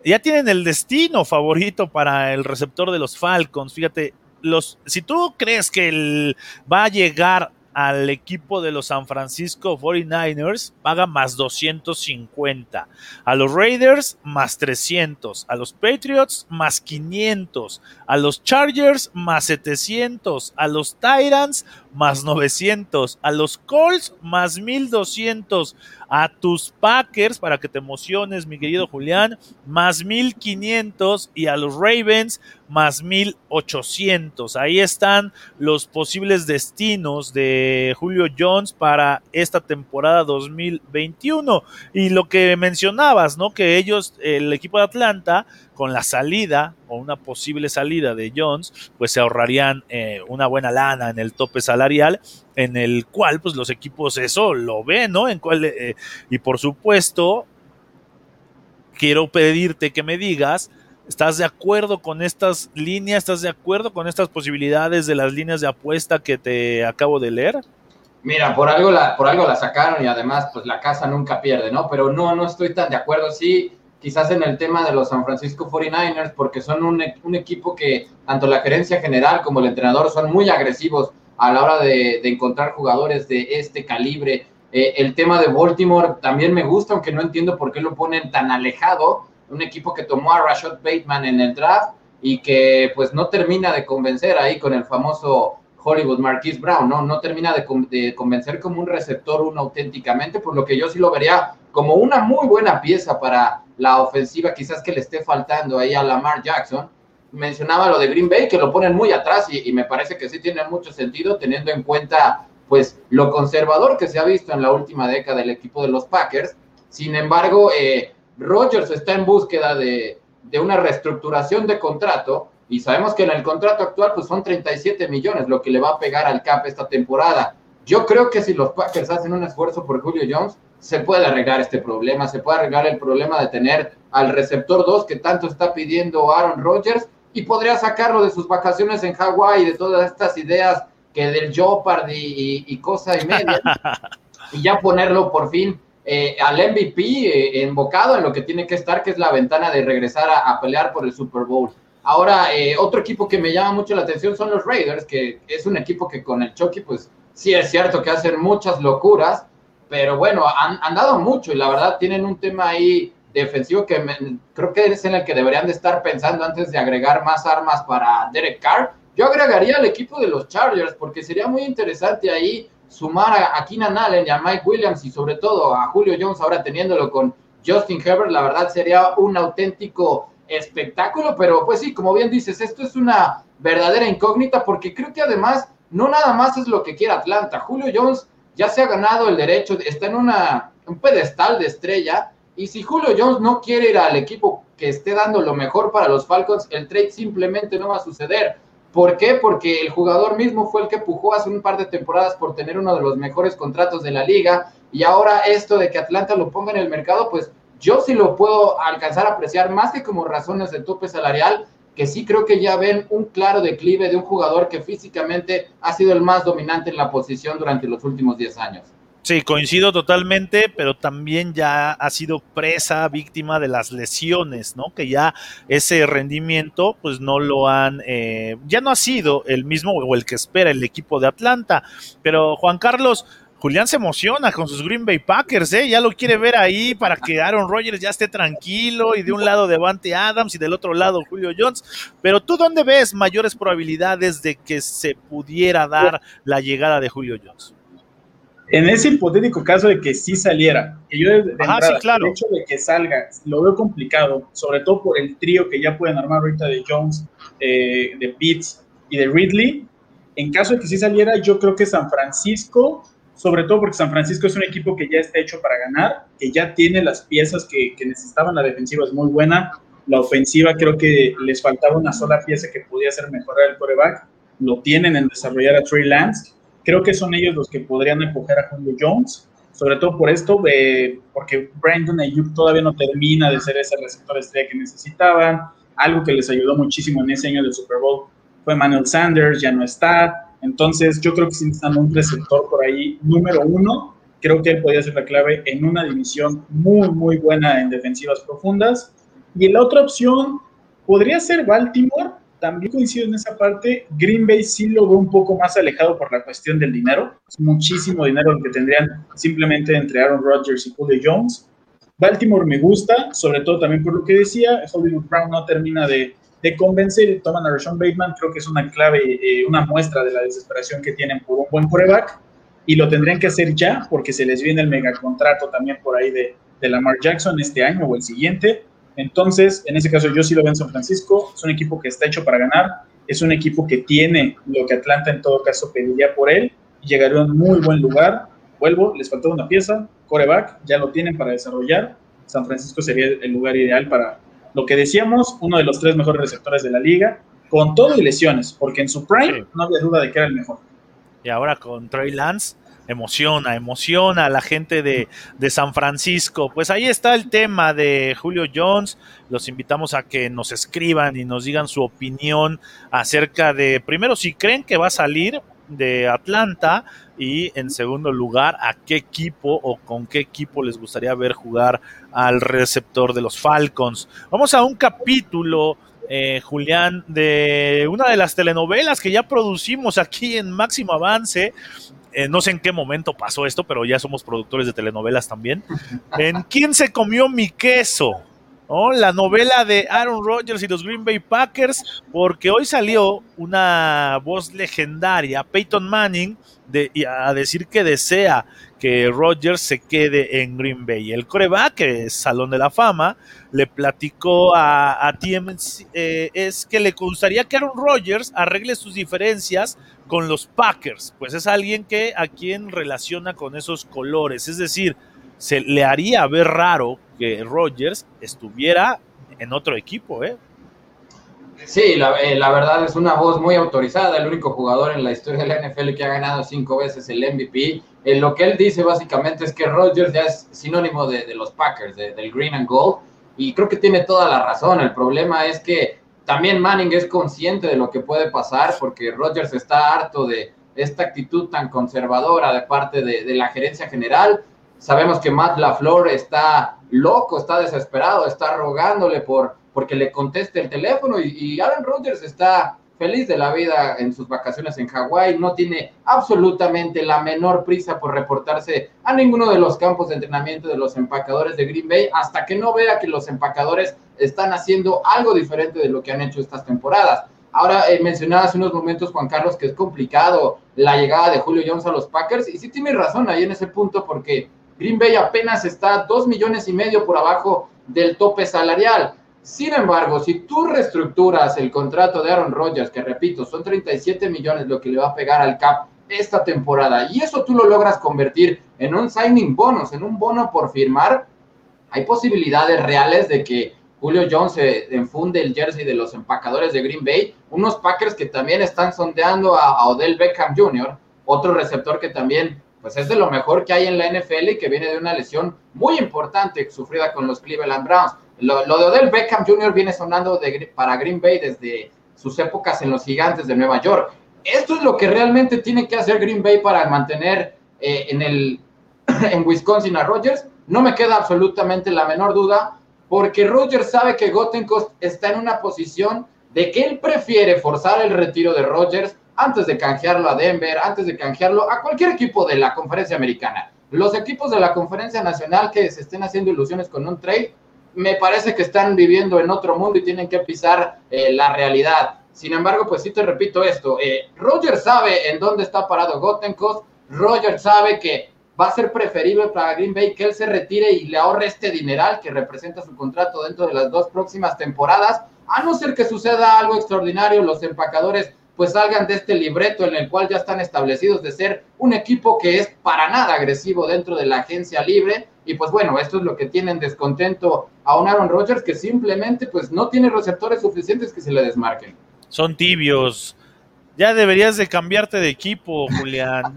ya tienen el destino favorito para el receptor de los Falcons. Fíjate, los, si tú crees que el, va a llegar al equipo de los San Francisco 49ers paga más 250. A los Raiders más 300. A los Patriots más 500. A los Chargers más 700. A los Titans más 900. A los Colts más 1200. A tus Packers, para que te emociones, mi querido Julián, más 1500. Y a los Ravens más 1800. Ahí están los posibles destinos de Julio Jones para esta temporada 2021. Y lo que mencionabas, ¿no? Que ellos, el equipo de Atlanta, con la salida o una posible salida de Jones, pues se ahorrarían eh, una buena lana en el tope salarial, en el cual pues los equipos eso lo ven, ¿no? En cual, eh, y por supuesto, quiero pedirte que me digas, ¿estás de acuerdo con estas líneas? ¿Estás de acuerdo con estas posibilidades de las líneas de apuesta que te acabo de leer? Mira, por algo la, por algo la sacaron y además pues la casa nunca pierde, ¿no? Pero no, no estoy tan de acuerdo. Sí, quizás en el tema de los San Francisco 49ers, porque son un, un, equipo que tanto la gerencia general como el entrenador son muy agresivos a la hora de, de encontrar jugadores de este calibre. Eh, el tema de Baltimore también me gusta, aunque no entiendo por qué lo ponen tan alejado. Un equipo que tomó a Rashad Bateman en el draft y que pues no termina de convencer ahí con el famoso Hollywood Marquise Brown, ¿no? No termina de, de, convencer como un receptor uno auténticamente, por lo que yo sí lo vería como una muy buena pieza para la ofensiva quizás que le esté faltando ahí a Lamar Jackson. Mencionaba lo de Green Bay, que lo ponen muy atrás y, y, me parece que sí tiene mucho sentido teniendo en cuenta pues lo conservador que se ha visto en la última década del equipo de los Packers. Sin embargo, eh, Rodgers está en búsqueda de, de, una reestructuración de contrato y sabemos que en el contrato actual pues son 37 millones lo que le va a pegar al cap esta temporada. Yo creo que si los Packers hacen un esfuerzo por Julio Jones, se puede arreglar este problema, se puede arreglar el problema de tener al receptor 2 que tanto está pidiendo Aaron Rodgers y podría sacarlo de sus vacaciones en Hawái, de todas estas ideas que del Jopard y, y, y cosa y media, y ya ponerlo por fin eh, al MVP eh, invocado en lo que tiene que estar, que es la ventana de regresar a, pelear por el Super Bowl. Ahora, eh, otro equipo que me llama mucho la atención son los Raiders, que es un equipo que con el Chucky, pues sí es cierto que hacen muchas locuras, pero bueno, han, han, dado mucho y la verdad tienen un tema ahí defensivo que creo que es en el que deberían de estar pensando antes de agregar más armas para Derek Carr. Yo agregaría al equipo de los Chargers porque sería muy interesante ahí sumar a, a Keenan Allen y a Mike Williams y sobre todo a Julio Jones ahora teniéndolo con Justin Herbert, la verdad sería un auténtico espectáculo, pero pues sí, como bien dices, esto es una verdadera incógnita porque creo que además no nada más es lo que quiere Atlanta. Julio Jones ya se ha ganado el derecho, está en una, un pedestal de estrella, y si Julio Jones no quiere ir al equipo que esté dando lo mejor para los Falcons, el trade simplemente no va a suceder. ¿Por qué? Porque el jugador mismo fue el que pujó hace un par de temporadas por tener uno de los mejores contratos de la liga, y ahora esto de que Atlanta lo ponga en el mercado, pues yo sí lo puedo alcanzar a apreciar más que como razones de tope salarial, que sí creo que ya ven un claro declive de un jugador que físicamente ha sido el más dominante en la posición durante los últimos 10 años. Sí, coincido totalmente, pero también ya ha sido presa, víctima de las lesiones, ¿no? Que ya ese rendimiento, pues no lo han, eh, ya no ha sido el mismo o el que espera el equipo de Atlanta. Pero Juan Carlos, Julián se emociona con sus Green Bay Packers, ¿eh? Ya lo quiere ver ahí para que Aaron Rodgers ya esté tranquilo y de un lado Devante Adams y del otro lado Julio Jones. Pero tú, ¿dónde ves mayores probabilidades de que se pudiera dar la llegada de Julio Jones? En ese hipotético caso de que sí saliera, que yo de, claro. el hecho de que salga, lo veo complicado, sobre todo por el trío que ya pueden armar ahorita de Jones, eh, de Pitts y de Ridley. En caso de que sí saliera, yo creo que San Francisco, sobre todo porque San Francisco es un equipo que ya está hecho para ganar, que ya tiene las piezas que, que necesitaban, la defensiva es muy buena, la ofensiva creo que les faltaba una sola pieza que podía hacer mejorar el coreback, lo tienen en desarrollar a Trey Lance Creo que son ellos los que podrían empujar a Julio Jones, sobre todo por esto, porque Brandon Ayuk todavía no termina de ser ese receptor estrella que necesitaban. Algo que les ayudó muchísimo en ese año del Super Bowl fue Manuel Sanders, ya no está. Entonces, yo creo que si necesitan un receptor por ahí, número uno, creo que él podría ser la clave en una división muy, muy buena en defensivas profundas. Y la otra opción podría ser Baltimore, también coincido en esa parte. Green Bay sí lo veo un poco más alejado por la cuestión del dinero. Muchísimo dinero que tendrían simplemente entre Aaron Rodgers y Julio Jones. Baltimore me gusta, sobre todo también por lo que decía. Hollywood Brown no termina de, de convencer. Toman a Rashawn Bateman. Creo que es una clave, eh, una muestra de la desesperación que tienen por un buen coreback. Y lo tendrían que hacer ya porque se les viene el megacontrato también por ahí de, de Lamar Jackson este año o el siguiente entonces, en ese caso, yo sí lo veo en San Francisco. Es un equipo que está hecho para ganar. Es un equipo que tiene lo que Atlanta en todo caso pediría por él. Y llegaría a un muy buen lugar. Vuelvo, les faltó una pieza. Coreback, ya lo tienen para desarrollar. San Francisco sería el lugar ideal para lo que decíamos, uno de los tres mejores receptores de la liga, con todo y lesiones, porque en su prime no había duda de que era el mejor. Y ahora con Trey Lance, emociona, emociona a la gente de, San Francisco. Pues ahí está el tema de Julio Jones. Los invitamos a que nos escriban y nos digan su opinión acerca de, primero, si creen que va a salir de Atlanta y en segundo lugar, a qué equipo o con qué equipo les gustaría ver jugar al receptor de los Falcons. Vamos a un capítulo eh, Julián, de una de las telenovelas que ya producimos aquí en Máximo Avance, eh, no sé en qué momento pasó esto, pero ya somos productores de telenovelas también. ¿En quién se comió mi queso? La novela de Aaron Rodgers y los Green Bay Packers, porque hoy salió una voz legendaria, Peyton Manning, de, a decir que desea que Rodgers se quede en Green Bay. El coreback, que es Salón de la Fama, le platicó a, a TMC eh, es que le gustaría que Aaron Rodgers arregle sus diferencias con los Packers, pues es alguien que a quien relaciona con esos colores, es decir, se le haría ver raro que Rodgers estuviera en otro equipo, ¿eh? Sí, la, eh, verdad es una voz muy autorizada, el único jugador en la historia de la NFL que ha ganado cinco veces el MVP. Eh, lo que él dice básicamente es que Rodgers ya es sinónimo de los Packers, del Green and Gold, y creo que tiene toda la razón. El problema es que también Manning es consciente de lo que puede pasar porque Rodgers está harto de esta actitud tan conservadora de parte de, la gerencia general. Sabemos que Matt LaFleur está loco, está desesperado, está rogándole por porque le conteste el teléfono y, y Aaron Rodgers está feliz de la vida en sus vacaciones en Hawái, no tiene absolutamente la menor prisa por reportarse a ninguno de los campos de entrenamiento de los empacadores de Green Bay hasta que no vea que los empacadores están haciendo algo diferente de lo que han hecho estas temporadas. Ahora eh, mencionaba hace unos momentos, Juan Carlos, que es complicado la llegada de Julio Jones a los Packers, y sí tiene razón ahí en ese punto, porque Green Bay apenas está dos millones y medio por abajo del tope salarial. Sin embargo, si tú reestructuras el contrato de Aaron Rodgers, que repito, son 37 millones lo que le va a pegar al cap esta temporada, y eso tú lo logras convertir en un signing bonus, en un bono por firmar, hay posibilidades reales de que Julio Jones se enfunde el jersey de los empacadores de Green Bay, unos Packers que también están sondeando a, Odell Beckham Jr., otro receptor que también pues es de lo mejor que hay en la NFL y que viene de una lesión muy importante sufrida con los Cleveland Browns. Lo, de Odell Beckham Jr. viene sonando para Green Bay desde sus épocas en los gigantes de Nueva York. Esto es lo que realmente tiene que hacer Green Bay para mantener eh, en, el, en Wisconsin a Rodgers. No me queda absolutamente la menor duda, porque Rodgers sabe que Gottenkost está en una posición de que él prefiere forzar el retiro de Rodgers antes de canjearlo a Denver, antes de canjearlo a cualquier equipo de la conferencia americana. Los equipos de la conferencia nacional que se estén haciendo ilusiones con un trade me parece que están viviendo en otro mundo y tienen que pisar eh, la realidad. Sin embargo, pues sí te repito esto, eh, Roger sabe en dónde está parado Gottenkost, Roger sabe que va a ser preferible para Green Bay que él se retire y le ahorre este dineral que representa su contrato dentro de las dos próximas temporadas, a no ser que suceda algo extraordinario, los empacadores pues salgan de este libreto en el cual ya están establecidos de ser un equipo que es para nada agresivo dentro de la agencia libre y pues bueno, esto es lo que tienen descontento a un Aaron Rodgers que simplemente pues no tiene receptores suficientes que se le desmarquen. Son tibios, ya deberías de cambiarte de equipo, Julián.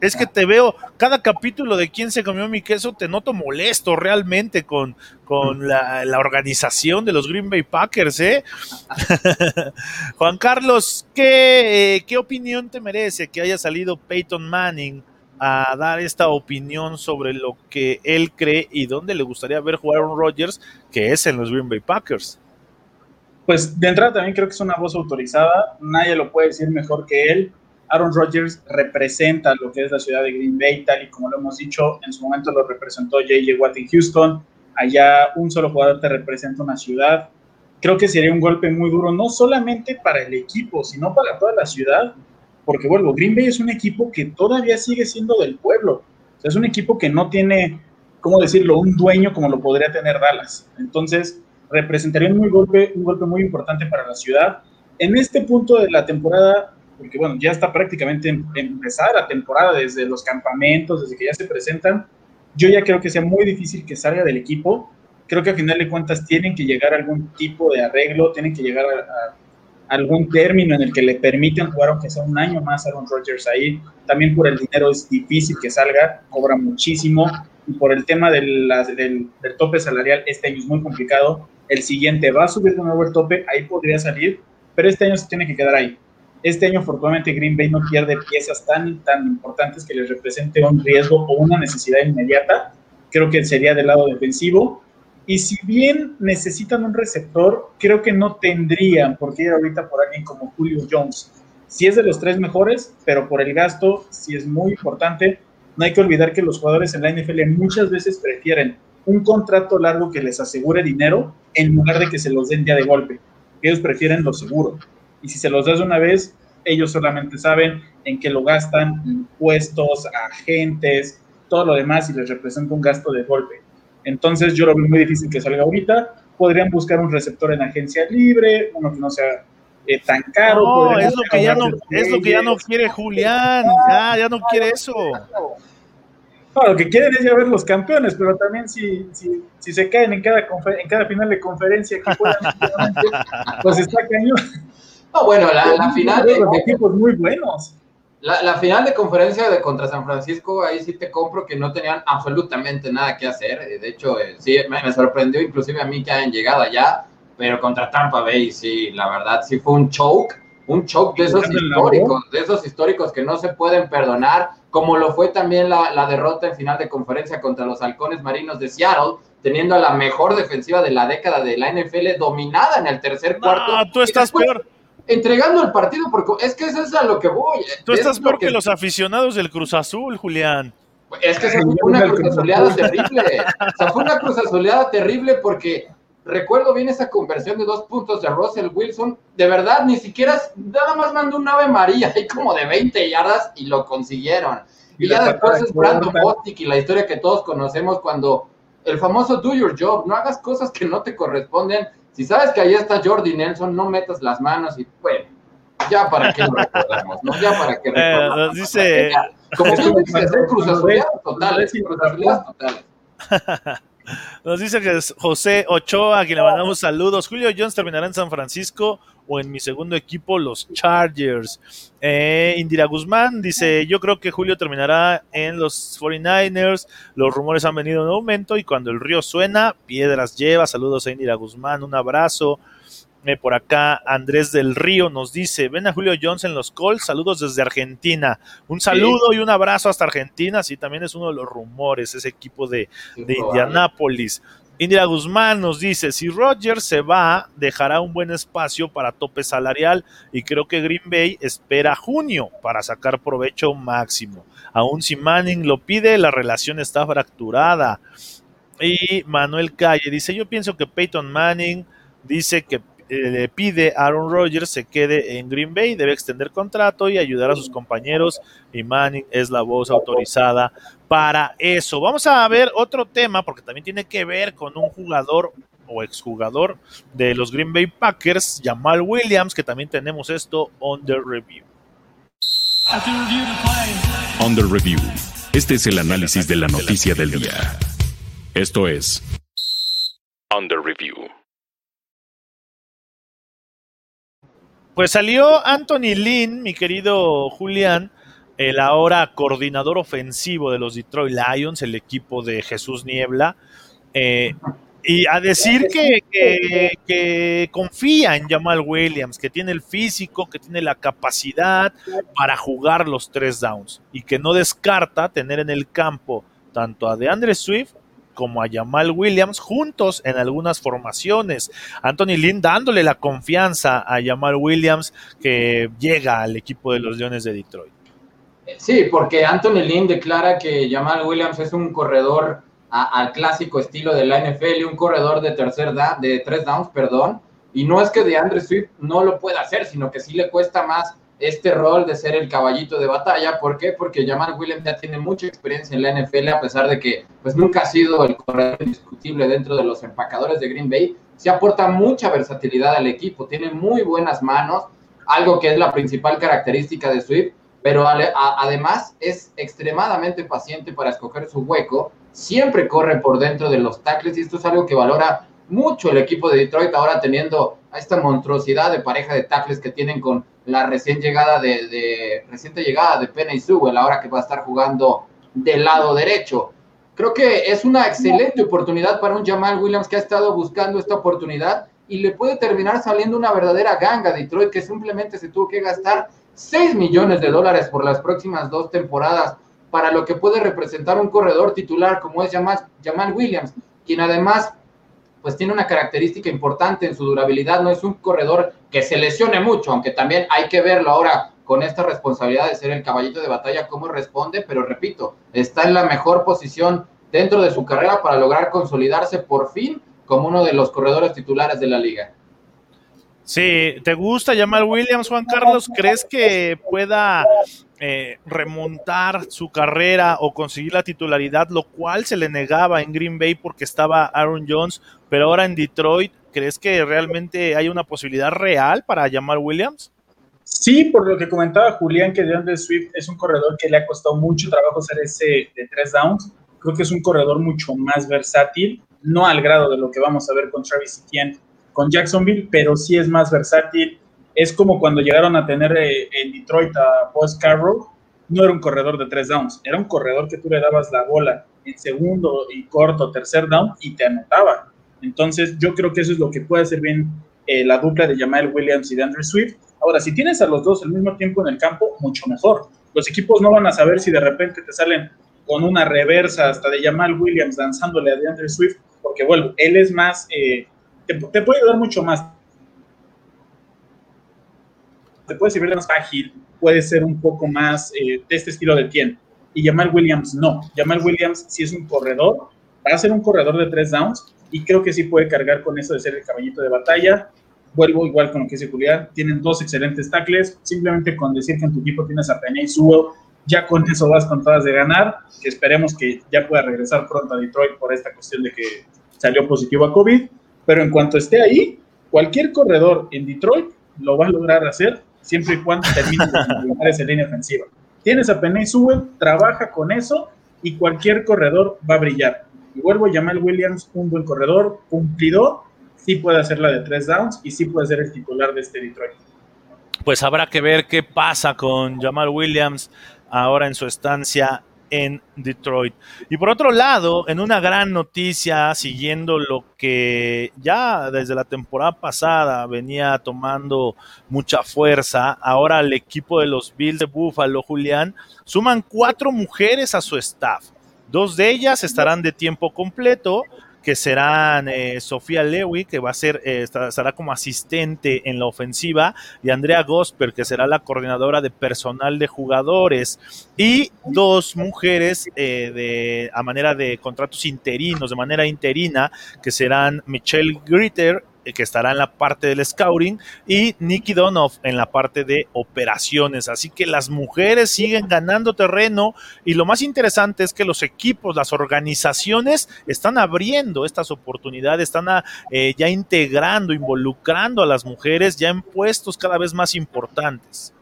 es que te veo, cada capítulo de quién se comió mi queso, te noto molesto realmente con, con la, organización de los Green Bay Packers, ¿eh? Juan Carlos, ¿qué, eh, ¿qué opinión te merece que haya salido Peyton Manning a dar esta opinión sobre lo que él cree y dónde le gustaría ver jugar a un Rodgers, que es en los Green Bay Packers? Pues de entrada también creo que es una voz autorizada, nadie lo puede decir mejor que él. Aaron Rodgers representa lo que es la ciudad de Green Bay, tal y como lo hemos dicho, en su momento lo representó JJ Watt en Houston, allá un solo jugador te representa una ciudad. Creo que sería un golpe muy duro, no solamente para el equipo, sino para toda la ciudad, porque vuelvo, Green Bay es un equipo que todavía sigue siendo del pueblo, es un equipo que no tiene, ¿cómo decirlo?, un dueño como lo podría tener Dallas. Entonces, representaría un, golpe, un golpe muy importante para la ciudad. En este punto de la temporada, porque bueno, ya está prácticamente em, empezada la temporada desde los campamentos, desde que ya se presentan, yo ya creo que sea muy difícil que salga del equipo. Creo que a final de cuentas tienen que llegar a algún tipo de arreglo, tienen que llegar a, algún término en el que le permitan jugar aunque sea un año más a Aaron Rodgers ahí. También por el dinero es difícil que salga, cobra muchísimo. Y por el tema del, del, del tope salarial, este año es muy complicado el siguiente va a subir de nuevo el tope, ahí podría salir, pero este año se tiene que quedar ahí. Este año, afortunadamente, Green Bay no pierde piezas tan, tan importantes que les represente un riesgo o una necesidad inmediata. Creo que sería del lado defensivo. Y si bien necesitan un receptor, creo que no tendrían por qué ir ahorita por alguien como Julio Jones. Si es de los tres mejores, pero por el gasto, si es muy importante. No hay que olvidar que los jugadores en la NFL muchas veces prefieren un contrato largo que les asegure dinero en lugar de que se los den ya de golpe. Ellos prefieren lo seguro. Y si se los das una vez, ellos solamente saben en qué lo gastan, impuestos, agentes, todo lo demás y les representa un gasto de golpe. Entonces yo lo veo muy difícil que salga ahorita. Podrían buscar un receptor en agencia libre, uno que no sea eh, tan caro. No, es lo, que ya no, es lo que ya no quiere Julián. Ya, ya no quiere eso lo que quieren es ya ver los campeones, pero también si, si, si se caen en cada, en cada final de conferencia que puedan, pues está cañón. No, bueno, la, final de equipos muy buenos. La, final de conferencia de contra San Francisco, ahí sí te compro que no tenían absolutamente nada que hacer. Eh, de hecho, eh, sí, me, sorprendió inclusive a mí que hayan llegado allá, pero contra Tampa Bay, sí, la verdad, sí fue un choke, un choke de esos históricos, de esos históricos que no se pueden perdonar como lo fue también la, derrota en final de conferencia contra los halcones marinos de Seattle, teniendo a la mejor defensiva de la década de la NFL dominada en el tercer cuarto. Ah, tú estás peor. Entregando el partido, porque es que eso es a lo que voy. Tú estás peor que... los aficionados del Cruz Azul, Julián. Es que fue una cruzazoleada terrible. O sea, fue una cruzazoleada terrible porque recuerdo bien esa conversión de dos puntos de Russell Wilson. De verdad, ni siquiera, nada más mandó un Ave María ahí como de 20 yardas y lo consiguieron. Y, ya después es Brandon Bostic y la historia que todos conocemos cuando el famoso do your job, no hagas cosas que no te corresponden. Si sabes que ahí está Jordi Nelson, no metas las manos y bueno, ya para qué lo recordamos, ¿no? Ya para qué eh, recordamos. dice... Como tú dices, cruzas totales, cruzas totales. Nos dice que es José Ochoa, a quien le mandamos saludos. Julio Jones terminará en San Francisco o en mi segundo equipo, los Chargers. Eh, Indira Guzmán dice: Yo creo que Julio terminará en los 49ers. Los rumores han venido en aumento y cuando el río suena, piedras lleva. Saludos a Indira Guzmán, un abrazo. Eh, por acá Andrés del Río nos dice, ven a Julio Jones en los Colts, saludos desde Argentina. Un saludo y un abrazo hasta Argentina, sí, también es uno de los rumores, ese equipo de, de Indianápolis. Indira Guzmán nos dice, si Rodgers se va, dejará un buen espacio para tope salarial y creo que Green Bay espera junio para sacar provecho máximo. Aún si Manning lo pide, la relación está fracturada. Y Manuel Calle dice, yo pienso que Peyton Manning dice que le pide a Aaron Rodgers se quede en Green Bay, debe extender contrato y ayudar a sus compañeros y Manning es la voz autorizada para eso. Vamos a ver otro tema porque también tiene que ver con un jugador o exjugador de los Green Bay Packers, Jamal Williams, que también tenemos esto under review. Under review. Este es el análisis de la noticia del día. Esto es Under review. Pues salió Anthony Lynn, mi querido Julián, el ahora coordinador ofensivo de los Detroit Lions, el equipo de Jesús Niebla, eh, y a decir que, que, confía en Jamal Williams, que tiene el físico, que tiene la capacidad para jugar los tres downs y que no descarta tener en el campo tanto a DeAndre Swift como a Jamal Williams juntos en algunas formaciones. Anthony Lynn dándole la confianza a Jamal Williams que llega al equipo de los Leones de Detroit. Sí, porque Anthony Lynn declara que Jamal Williams es un corredor al clásico estilo de la NFL, un corredor de tercer da, de tres downs, perdón, y no es que de Andre Swift no lo pueda hacer, sino que sí le cuesta más este rol de ser el caballito de batalla. ¿Por qué? Porque Jamal Williams ya tiene mucha experiencia en la NFL, a pesar de que pues nunca ha sido el corredor indiscutible dentro de los empacadores de Green Bay. Se aporta mucha versatilidad al equipo, tiene muy buenas manos, algo que es la principal característica de Swift, pero además es extremadamente paciente para escoger su hueco siempre corre por dentro de los tackles y esto es algo que valora mucho el equipo de Detroit ahora teniendo a esta monstruosidad de pareja de tackles que tienen con la recién llegada de, reciente llegada de Penny ahora que va a estar jugando del lado derecho. Creo que es una excelente oportunidad para un Jamal Williams que ha estado buscando esta oportunidad y le puede terminar saliendo una verdadera ganga a Detroit que simplemente se tuvo que gastar 6 millones de dólares por las próximas dos temporadas para lo que puede representar un corredor titular como es Jamal, Williams, quien además pues tiene una característica importante en su durabilidad, no es un corredor que se lesione mucho, aunque también hay que verlo ahora con esta responsabilidad de ser el caballito de batalla, cómo responde, pero repito, está en la mejor posición dentro de su carrera para lograr consolidarse por fin como uno de los corredores titulares de la liga. Sí, ¿te gusta Jamal Williams, Juan Carlos? ¿Crees que pueda eh, remontar su carrera o conseguir la titularidad, lo cual se le negaba en Green Bay porque estaba Aaron Jones, pero ahora en Detroit, ¿crees que realmente hay una posibilidad real para llamar Williams? Sí, por lo que comentaba Julián, que DeAndre Swift es un corredor que le ha costado mucho trabajo hacer ese de tres downs. Creo que es un corredor mucho más versátil, no al grado de lo que vamos a ver con Travis Etienne con Jacksonville, pero sí es más versátil, es como cuando llegaron a tener eh, en Detroit a Post Carroll, no era un corredor de tres downs, era un corredor que tú le dabas la bola en segundo y corto, tercer down y te anotaba. Entonces yo creo que eso es lo que puede hacer bien eh, la dupla de Jamal Williams y de Andrew Swift. Ahora, si tienes a los dos al mismo tiempo en el campo, mucho mejor. Los equipos no van a saber si de repente te salen con una reversa hasta de Jamal Williams danzándole a DeAndre Swift, porque bueno, él es más, eh, te, te, puede dar mucho más te puede servir más ágil, puede ser un poco más eh, de este estilo de tiempo. Y Jamal Williams no. Jamal Williams, si es un corredor, va a ser un corredor de tres downs y creo que sí puede cargar con eso de ser el caballito de batalla. Vuelvo igual con lo que dice Julián, tienen dos excelentes tackles, simplemente con decir que en tu equipo tienes a Penny Sewell, ya con eso vas con todas de ganar, que esperemos que ya pueda regresar pronto a Detroit por esta cuestión de que salió positivo a COVID, pero en cuanto esté ahí, cualquier corredor en Detroit lo va a lograr hacer siempre y cuando termine de esa línea ofensiva. Tienes a Penny Sewell, trabaja con eso y cualquier corredor va a brillar. Y vuelvo a Jamal Williams, un buen corredor, cumplidor, sí puede hacer la de tres downs y sí puede ser el titular de este Detroit. Pues habrá que ver qué pasa con Jamal Williams ahora en su estancia en Detroit. Y por otro lado, en una gran noticia, siguiendo lo que ya desde la temporada pasada venía tomando mucha fuerza, ahora el equipo de los Bills de Buffalo, Julián, suman cuatro mujeres a su staff. Dos de ellas estarán de tiempo completo que serán eh, Sofía Lewy, que va a ser, eh, estará como asistente en la ofensiva, y Andrea Gosper, que será la coordinadora de personal de jugadores, y dos mujeres eh, de, a manera de contratos interinos, de manera interina, que serán Michelle Gritter que estará en la parte del scouting, y Nikki Donoff en la parte de operaciones. Así que las mujeres siguen ganando terreno y lo más interesante es que los equipos, las organizaciones están abriendo estas oportunidades, están eh, ya integrando, involucrando a las mujeres ya en puestos cada vez más importantes.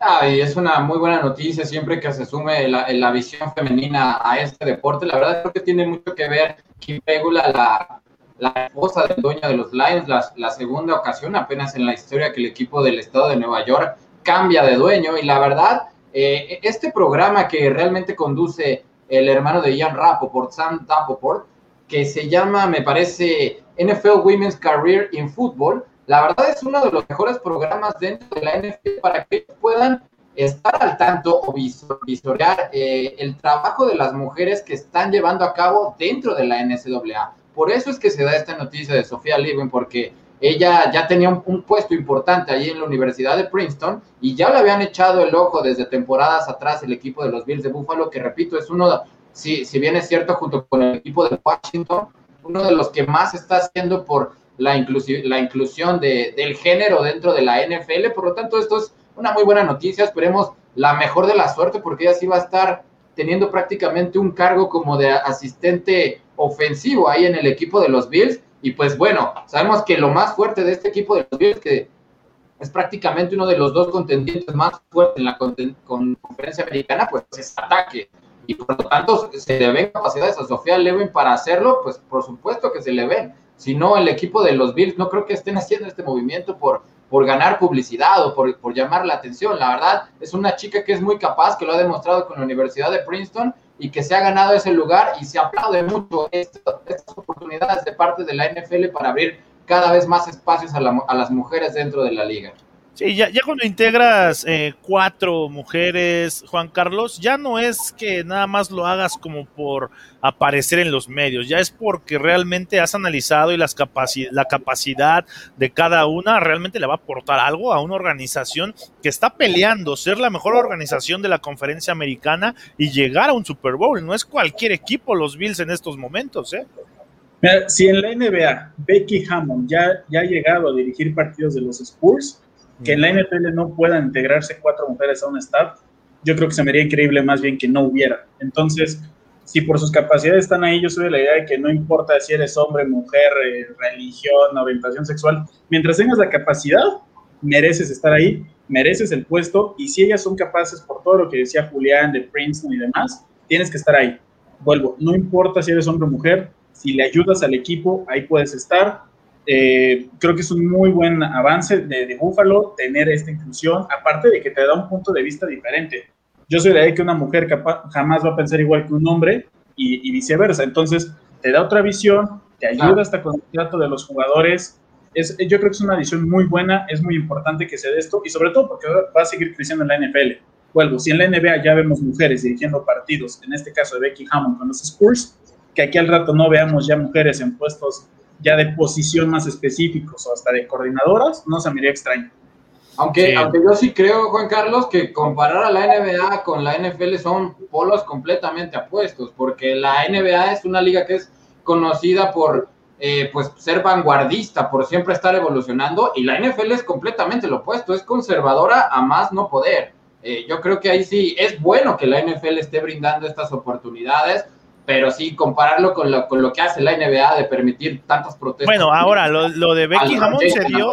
Ah, y es una muy buena noticia siempre que se sume la, la, visión femenina a este deporte. La verdad creo que tiene mucho que ver Kim Pegula, la, la esposa del dueño de los Lions, la, segunda ocasión apenas en la historia que el equipo del estado de Nueva York cambia de dueño. Y la verdad, eh, este programa que realmente conduce el hermano de Ian Rapoport, Sam Rapoport, que se llama, me parece, NFL Women's Career in Football, la verdad es uno de los mejores programas dentro de la NFL para que puedan estar al tanto o visorear eh, el trabajo de las mujeres que están llevando a cabo dentro de la NCAA. Por eso es que se da esta noticia de Sofía Lewin, porque ella ya tenía un, puesto importante allí en la Universidad de Princeton y ya le habían echado el ojo desde temporadas atrás el equipo de los Bills de Buffalo, que repito, es uno, si, si bien es cierto, junto con el equipo de Washington, uno de los que más está haciendo por la, la inclusión de, del género dentro de la NFL. Por lo tanto, esto es una muy buena noticia. Esperemos la mejor de la suerte porque ella sí va a estar teniendo prácticamente un cargo como de asistente ofensivo ahí en el equipo de los Bills. Y pues bueno, sabemos que lo más fuerte de este equipo de los Bills, que es prácticamente uno de los dos contendientes más fuertes en la conferencia americana, pues es ataque. Y por lo tanto, se le ven capacidades a Sofía Levin para hacerlo, pues por supuesto que se le ven. Si no, el equipo de los Bills no creo que estén haciendo este movimiento por, por ganar publicidad o por, por llamar la atención. La verdad, es una chica que es muy capaz, que lo ha demostrado con la Universidad de Princeton y que se ha ganado ese lugar y se aplaude mucho estas, oportunidades de parte de la NFL para abrir cada vez más espacios a, a las mujeres dentro de la liga. Sí, ya, ya cuando integras eh, cuatro mujeres, Juan Carlos, ya no es que nada más lo hagas como por aparecer en los medios, ya es porque realmente has analizado y las capaci la capacidad de cada una realmente le va a aportar algo a una organización que está peleando ser la mejor organización de la conferencia americana y llegar a un Super Bowl. No es cualquier equipo los Bills en estos momentos, ¿eh? si en la NBA Becky Hammond ya, ya ha llegado a dirigir partidos de los Spurs, que en la NFL no puedan integrarse cuatro mujeres a un staff, yo creo que se me haría increíble más bien que no hubiera. Entonces, si por sus capacidades están ahí, yo soy de la idea de que no importa si eres hombre, mujer, eh, religión, orientación sexual, mientras tengas la capacidad, mereces estar ahí, mereces el puesto, y si ellas son capaces, por todo lo que decía Julián de Princeton y demás, tienes que estar ahí. Vuelvo, no importa si eres hombre o mujer, si le ayudas al equipo, ahí puedes estar, eh, creo que es un muy buen avance de, de Buffalo tener esta inclusión, aparte de que te da un punto de vista diferente. Yo soy de ahí que una mujer jamás va a pensar igual que un hombre y, viceversa. Entonces, te da otra visión, te ayuda hasta con el trato de los jugadores. Es, yo creo que es una adición muy buena, es muy importante que se dé esto y sobre todo porque va a seguir creciendo en la NFL. Vuelvo, si en la NBA ya vemos mujeres dirigiendo partidos, en este caso de Becky Hammond con los Spurs, que aquí al rato no veamos ya mujeres en puestos ya de posición más específicos o hasta de coordinadoras, no se me iría extraño. Aunque, aunque yo sí creo, Juan Carlos, que comparar a la NBA con la NFL son polos completamente apuestos, porque la NBA es una liga que es conocida por eh, pues ser vanguardista, por siempre estar evolucionando, y la NFL es completamente lo opuesto, es conservadora a más no poder. Eh, yo creo que ahí sí es bueno que la NFL esté brindando estas oportunidades, pero sí compararlo con lo, con lo que hace la NBA de permitir tantas protestas. Bueno, ahora lo, lo de Becky Hammond se dio,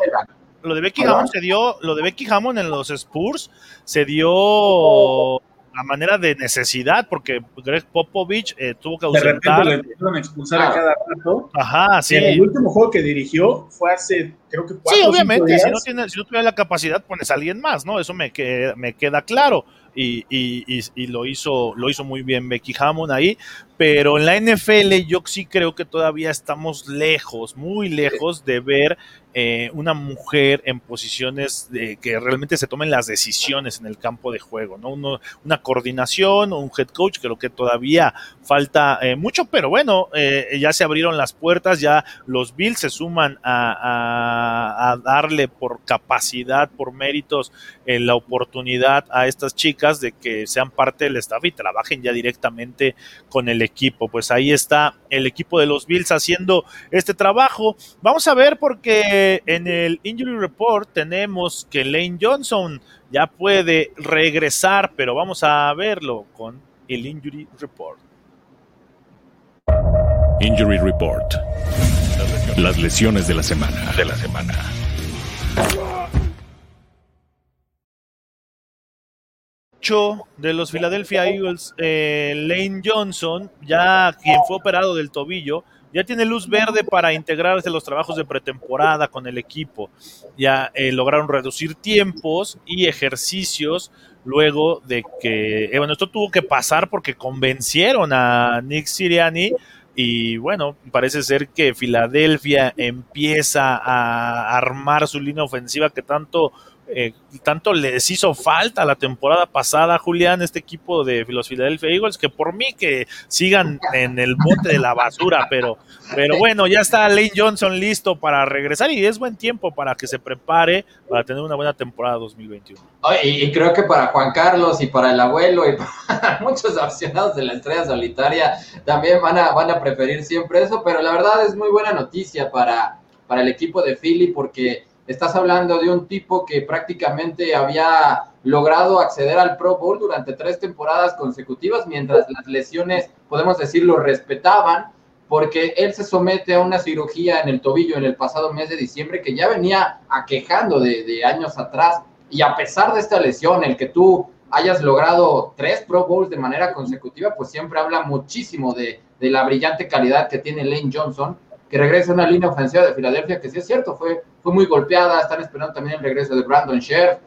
lo de Becky Hammond se dio, lo de Becky Hammond en los Spurs se dio a manera de necesidad, porque Greg Popovich eh, tuvo que ausentar. De repente lo expulsar a cada rato. Ajá, sí. el último juego que dirigió fue hace, creo que cuatro Sí, obviamente, si no, tiene, si no tuviera la capacidad, pones a alguien más, ¿no? Eso me, que, me queda claro. Y, y, y, y, lo hizo lo hizo muy bien Becky Hammond ahí, pero en la NFL yo sí creo que todavía estamos lejos, muy lejos de ver eh, una mujer en posiciones de que realmente se tomen las decisiones en el campo de juego, ¿no? una coordinación, un head coach, creo que todavía falta eh, mucho, pero bueno, eh, ya se abrieron las puertas, ya los Bills se suman a, a darle por capacidad, por méritos, la oportunidad a estas chicas de que sean parte del staff y trabajen ya directamente con el equipo equipo. Pues ahí está el equipo de los Bills haciendo este trabajo. Vamos a ver porque en el Injury Report tenemos que Lane Johnson ya puede regresar, pero vamos a verlo con el Injury Report. Injury Report. Las lesiones de la semana. De la semana. De los Philadelphia Eagles, eh, Lane Johnson, ya quien fue operado del tobillo, ya tiene luz verde para integrarse en los trabajos de pretemporada con el equipo. Ya eh, lograron reducir tiempos y ejercicios luego de que, eh, bueno, esto tuvo que pasar porque convencieron a Nick Siriani y bueno, parece ser que Filadelfia empieza a armar su línea ofensiva que tanto eh, tanto les hizo falta la temporada pasada, Julián, este equipo de los Philadelphia Eagles, que por mí que sigan en el bote de la basura, pero, pero bueno, ya está Lane Johnson listo para regresar y es buen tiempo para que se prepare para tener una buena temporada 2021. y, creo que para Juan Carlos y para el abuelo y para muchos aficionados de la estrella solitaria también van a, van a preferir siempre eso, pero la verdad es muy buena noticia para, para el equipo de Philly porque Estás hablando de un tipo que prácticamente había logrado acceder al Pro Bowl durante tres temporadas consecutivas, mientras las lesiones, podemos decirlo, respetaban, porque él se somete a una cirugía en el tobillo en el pasado mes de diciembre que ya venía aquejando de, años atrás. Y a pesar de esta lesión, el que tú hayas logrado tres Pro Bowls de manera consecutiva, pues siempre habla muchísimo de, de la brillante calidad que tiene Lane Johnson que regresa a una línea ofensiva de Filadelfia, que sí es cierto, fue, fue muy golpeada, están esperando también el regreso de Brandon Scherf.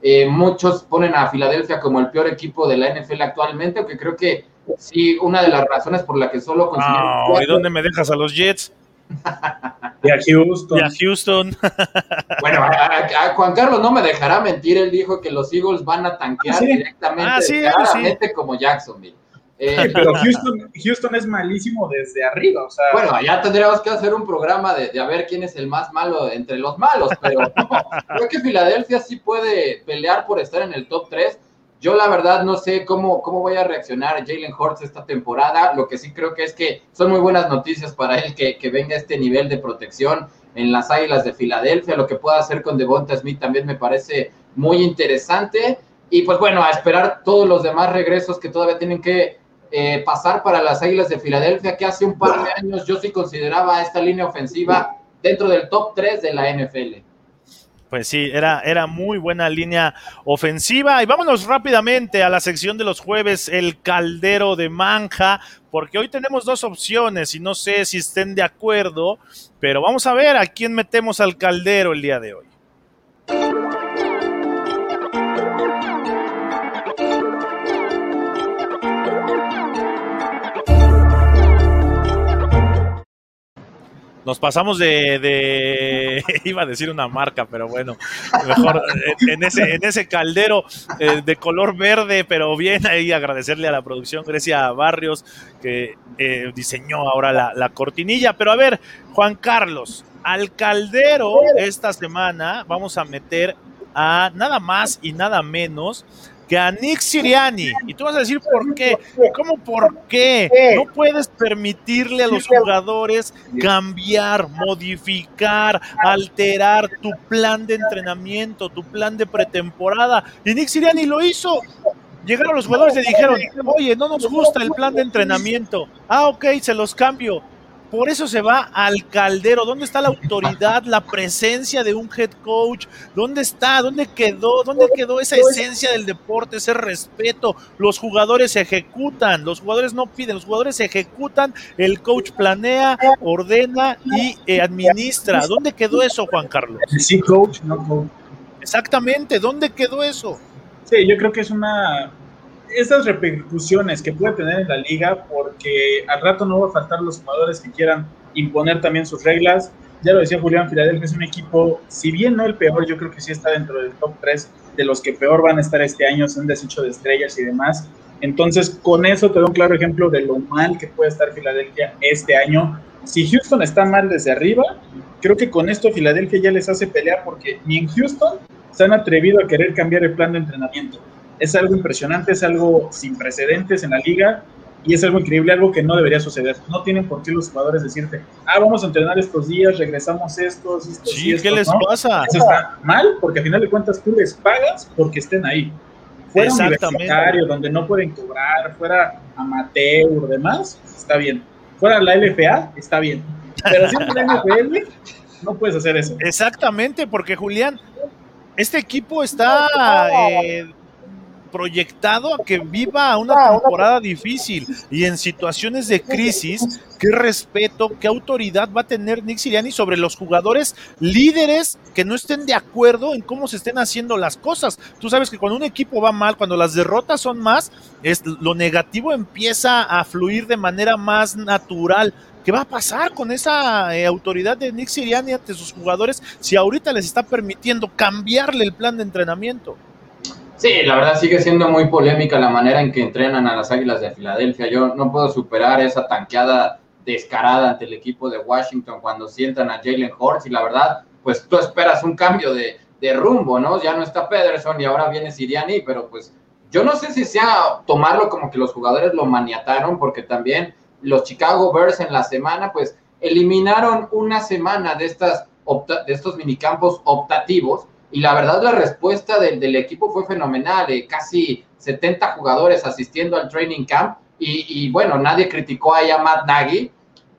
Eh, muchos ponen a Filadelfia como el peor equipo de la NFL actualmente, aunque creo que sí, una de las razones por la que solo consiguieron... ¿Y dónde me dejas a los Jets? y a Houston. Y a Houston. bueno, a, Juan Carlos no me dejará mentir, él dijo que los Eagles van a tanquear ah, directamente, ah, como Jacksonville. Eh, pero Houston, Houston es malísimo desde arriba. O sea, bueno, ya tendríamos que hacer un programa de, de, a ver quién es el más malo entre los malos, pero creo que Filadelfia sí puede pelear por estar en el top 3. Yo la verdad no sé cómo, cómo voy a reaccionar Jalen Hurts esta temporada. Lo que sí creo que es que son muy buenas noticias para él que, que venga este nivel de protección en las Águilas de Filadelfia. Lo que pueda hacer con Devonta Smith también me parece muy interesante. Y pues bueno, a esperar todos los demás regresos que todavía tienen que eh, pasar para las Águilas de Filadelfia, que hace un par de años yo sí consideraba esta línea ofensiva dentro del top 3 de la NFL. Pues sí, era, era muy buena línea ofensiva. Y vámonos rápidamente a la sección de los jueves, el caldero de manja, porque hoy tenemos dos opciones y no sé si estén de acuerdo, pero vamos a ver a quién metemos al caldero el día de hoy. Nos pasamos de, iba a decir una marca, pero bueno, mejor en, ese, en ese caldero eh, de color verde, pero bien ahí agradecerle a la producción Grecia Barrios que eh, diseñó ahora la, la cortinilla. Pero a ver, Juan Carlos, al caldero esta semana vamos a meter a nada más y nada menos que a Nick Siriani. Y tú vas a decir por qué. ¿Cómo por qué? No puedes permitirle a los jugadores cambiar, modificar, alterar tu plan de entrenamiento, tu plan de pretemporada. Y Nick Siriani lo hizo. Llegaron los jugadores y le dijeron, oye, no nos gusta el plan de entrenamiento. Ah, ok, se los cambio. Por eso se va al caldero. ¿Dónde está la autoridad, la presencia de un head coach? ¿Dónde está? ¿Dónde quedó? ¿Dónde quedó esa esencia del deporte, ese respeto? Los jugadores ejecutan, los jugadores no piden, los jugadores ejecutan, el coach planea, ordena y eh, administra. ¿Dónde quedó eso, Juan Carlos? Sí, coach, no coach. Exactamente, ¿dónde quedó eso? Sí, yo creo que es una esas repercusiones que puede tener en la liga, porque al rato no va a faltar los jugadores que quieran imponer también sus reglas. Ya lo decía Julián, Filadelfia es un equipo, si bien no el peor, yo creo que sí está dentro del top 3 de los que peor van a estar este año, son desecho de estrellas y demás. Entonces, con eso te doy un claro ejemplo de lo mal que puede estar Filadelfia este año. Si Houston está mal desde arriba, creo que con esto Filadelfia ya les hace pelear porque ni en Houston se han atrevido a querer cambiar el plan de entrenamiento es algo impresionante, es algo sin precedentes en la liga y es algo increíble, algo que no debería suceder. No tienen por qué los jugadores decirte, ah, vamos a entrenar estos días, regresamos estos, estos Sí, ¿qué les pasa? Eso está mal, porque al final de cuentas tú les pagas porque estén ahí. Fuera universitario, donde no pueden cobrar, fuera amateur, demás, está bien. Fuera la LFA, está bien. Pero si en la NFL, no puedes hacer eso. Exactamente, porque Julián, este equipo está eh, proyectado a que viva una temporada difícil y en situaciones de crisis, qué respeto, qué autoridad va a tener Nick Siriani sobre los jugadores líderes que no estén de acuerdo en cómo se estén haciendo las cosas. Tú sabes que cuando un equipo va mal, cuando las derrotas son más, es, lo negativo empieza a fluir de manera más natural. ¿Qué va a pasar con esa eh, autoridad de Nick Siriani ante sus jugadores si ahorita les está permitiendo cambiarle el plan de entrenamiento? Sí, la verdad sigue siendo muy polémica la manera en que entrenan a las Águilas de Filadelfia. Yo no puedo superar esa tanqueada descarada ante el equipo de Washington cuando sientan a Jalen Hurts y la verdad, pues tú esperas un cambio de, de rumbo, ¿no? Ya no está Pederson y ahora viene Siriani, pero pues yo no sé si sea tomarlo como que los jugadores lo maniataron, porque también los Chicago Bears en la semana, pues eliminaron una semana de, estas de estos minicampos optativos y la verdad, la respuesta del, del equipo fue fenomenal. Eh, casi 70 jugadores asistiendo al training camp. Y, y, bueno, nadie criticó ahí a Matt Nagy.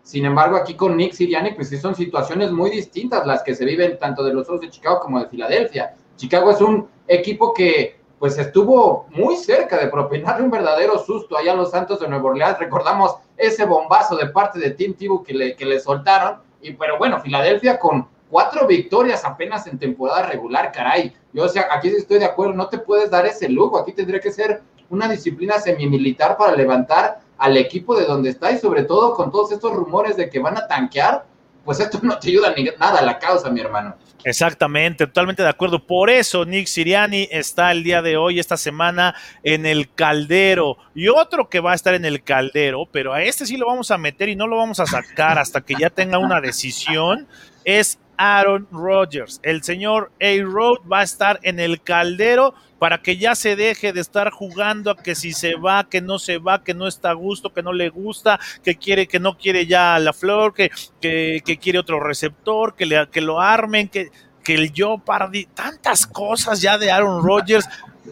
Sin embargo, aquí con Nick Siriani, pues sí son situaciones muy distintas las que se viven tanto de los Osos de Chicago como de Filadelfia. Chicago es un equipo que pues estuvo muy cerca de propinarle un verdadero susto allá a los Santos de Nueva Orleans. Recordamos ese bombazo de parte de Tim Tebow que le, que le soltaron. Y pero bueno, Filadelfia con cuatro victorias apenas en temporada regular, caray. Yo, o sea, aquí estoy de acuerdo, no te puedes dar ese lujo, aquí tendría que ser una disciplina semimilitar para levantar al equipo de donde está y sobre todo con todos estos rumores de que van a tanquear, pues esto no te ayuda ni nada a la causa, mi hermano. Exactamente, totalmente de acuerdo. Por eso Nick Siriani está el día de hoy, esta semana, en el caldero. Y otro que va a estar en el caldero, pero a este sí lo vamos a meter y no lo vamos a sacar hasta que ya tenga una decisión, es Aaron Rodgers. El señor A-Road va a estar en el caldero para que ya se deje de estar jugando a que si se va, que no se va, que no está a gusto, que no le gusta, que quiere, que no quiere ya la flor, que, que, quiere otro receptor, que, le, que lo armen, que, que el Jeopardy, tantas cosas ya de Aaron Rodgers.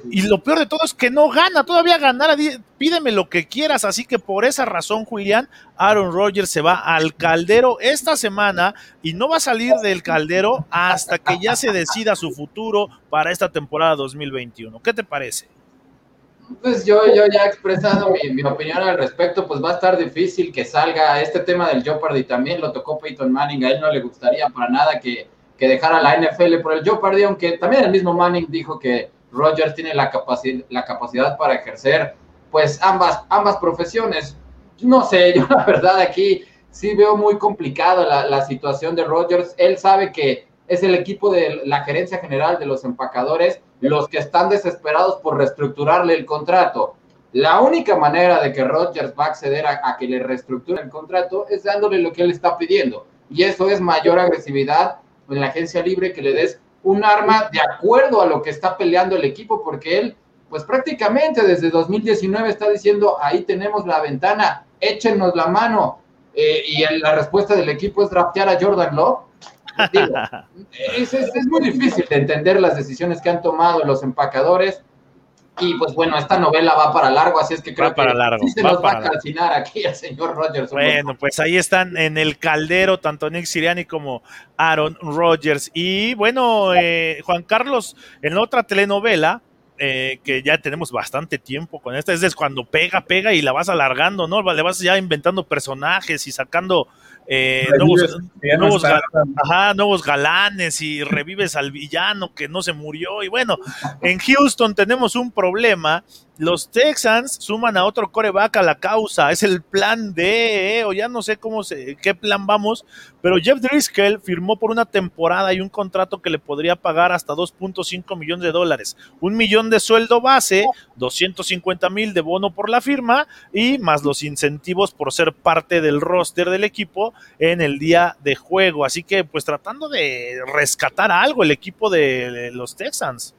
Y lo peor de todo es que no gana, todavía ganará, pídeme lo que quieras. Así que por esa razón, Julián, Aaron Rodgers se va al caldero esta semana y no va a salir del caldero hasta que ya se decida su futuro para esta temporada 2021. ¿Qué te parece? Pues yo, yo ya he expresado mi, mi, opinión al respecto, pues va a estar difícil que salga este tema del Jeopardy también, lo tocó Peyton Manning, a él no le gustaría para nada que, que dejara la NFL por el Jeopardy, aunque también el mismo Manning dijo que Rogers tiene la, capacidad, la capacidad para ejercer pues ambas, ambas profesiones. No sé, yo la verdad aquí sí veo muy complicada la, la situación de Rogers. Él sabe que es el equipo de la gerencia general de los empacadores los que están desesperados por reestructurarle el contrato. La única manera de que Rogers va a acceder a, a que le reestructure el contrato es dándole lo que él está pidiendo. Y eso es mayor agresividad en la agencia libre que le des un arma de acuerdo a lo que está peleando el equipo, porque él, pues prácticamente desde 2019 está diciendo, ahí tenemos la ventana, échenos la mano. Eh, y la respuesta del equipo es draftear a Jordan Love. es, es, muy difícil de entender las decisiones que han tomado los empacadores. Y pues bueno, esta novela va para largo, así es que creo para que largo, se nos va a calcinar aquí al señor Rogers. Bueno, pues ahí están en el caldero tanto Nick Siriani como Aaron Rodgers. Y bueno, eh, Juan Carlos, en otra telenovela, eh, que ya tenemos bastante tiempo con esta, es cuando pega, pega y la vas alargando, ¿no? Le vas ya inventando personajes y sacando eh, nuevos, nuevos, ajá, nuevos, galanes y revives al villano que no se murió. Y bueno, en Houston tenemos un problema los Texans suman a otro coreback a la causa. Es el plan D, eh, o ya no sé cómo se, qué plan vamos. Pero Jeff Driscoll firmó por una temporada y un contrato que le podría pagar hasta 2.5 millones de dólares. Un millón de sueldo base, 250 mil de bono por la firma y más los incentivos por ser parte del roster del equipo en el día de juego. Así que, pues tratando de rescatar algo el equipo de los Texans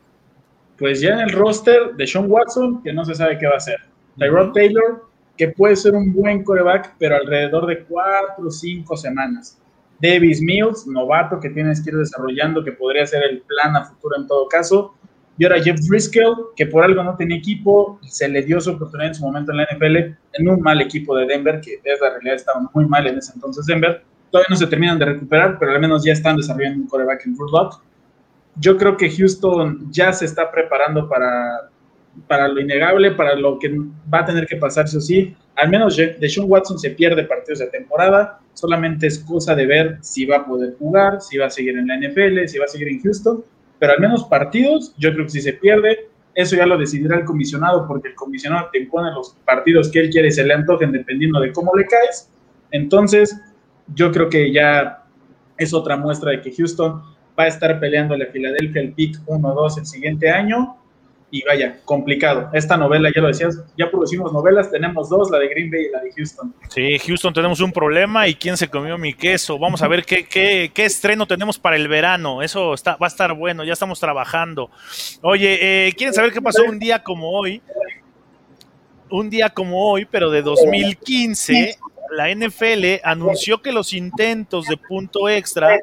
pues ya en el roster de Sean Watson, que no se sabe qué va a hacer. Tyrod Taylor, que puede ser un buen coreback, pero alrededor de cuatro o cinco semanas. Davis Mills, novato que tienes que ir desarrollando, que podría ser el plan a futuro en todo caso. Y ahora Jeff Driscoll, que por algo no tenía equipo, se le dio su oportunidad en su momento en la NFL, en un mal equipo de Denver, que es la realidad estaba muy mal en ese entonces Denver. Todavía no se terminan de recuperar, pero al menos ya están desarrollando un coreback en Drew Yo creo que Houston ya se está preparando para, para lo innegable, para lo que va a tener que pasar, eso sí. Al menos Deshaun Watson se pierde partidos de temporada, solamente es cosa de ver si va a poder jugar, si va a seguir en la NFL, si va a seguir en Houston, pero al menos partidos, yo creo que si se pierde, eso ya lo decidirá el comisionado, porque el comisionado te impone los partidos que él quiere y se le antojen dependiendo de cómo le caes. Entonces, yo creo que ya es otra muestra de que Houston va a estar peleando a Filadelfia el pick 1-2 el siguiente año y vaya, complicado. Esta novela, ya lo decías, ya producimos novelas, tenemos dos, la de Green Bay y la de Houston. Sí, Houston tenemos un problema y quién se comió mi queso. Vamos a ver qué, qué, qué estreno tenemos para el verano. Eso está, va a estar bueno, ya estamos trabajando. Oye, eh, ¿quieren saber qué pasó un día como hoy? Un día como hoy, pero de 2015, la NFL anunció que los intentos de punto extra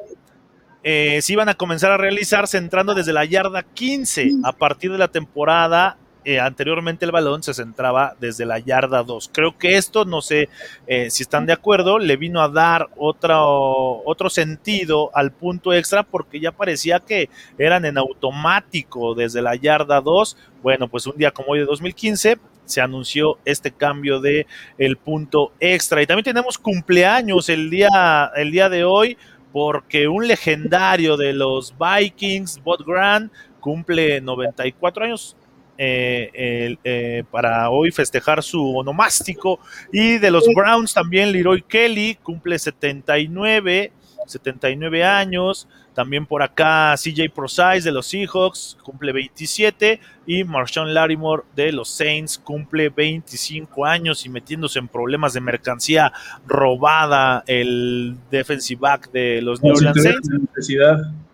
eh, se iban a comenzar a realizar centrando desde la yarda 15. A partir de la temporada eh, anteriormente el balón se centraba desde la yarda 2. Creo que esto, no sé eh, si están de acuerdo, le vino a dar otro, otro sentido al punto extra porque ya parecía que eran en automático desde la yarda 2. Bueno, pues un día como hoy de 2015 se anunció este cambio de el punto extra. Y también tenemos cumpleaños el día, el día de hoy porque un legendario de los Vikings, Bob Grant, cumple 94 años. Eh, eh, para hoy festejar su onomástico y de los Browns también Leroy Kelly cumple 79 79 años también por acá CJ Prosize de los Seahawks cumple 27 y Marshawn Larimore de los Saints cumple 25 años y metiéndose en problemas de mercancía robada el defensive back de los New Orleans Saints.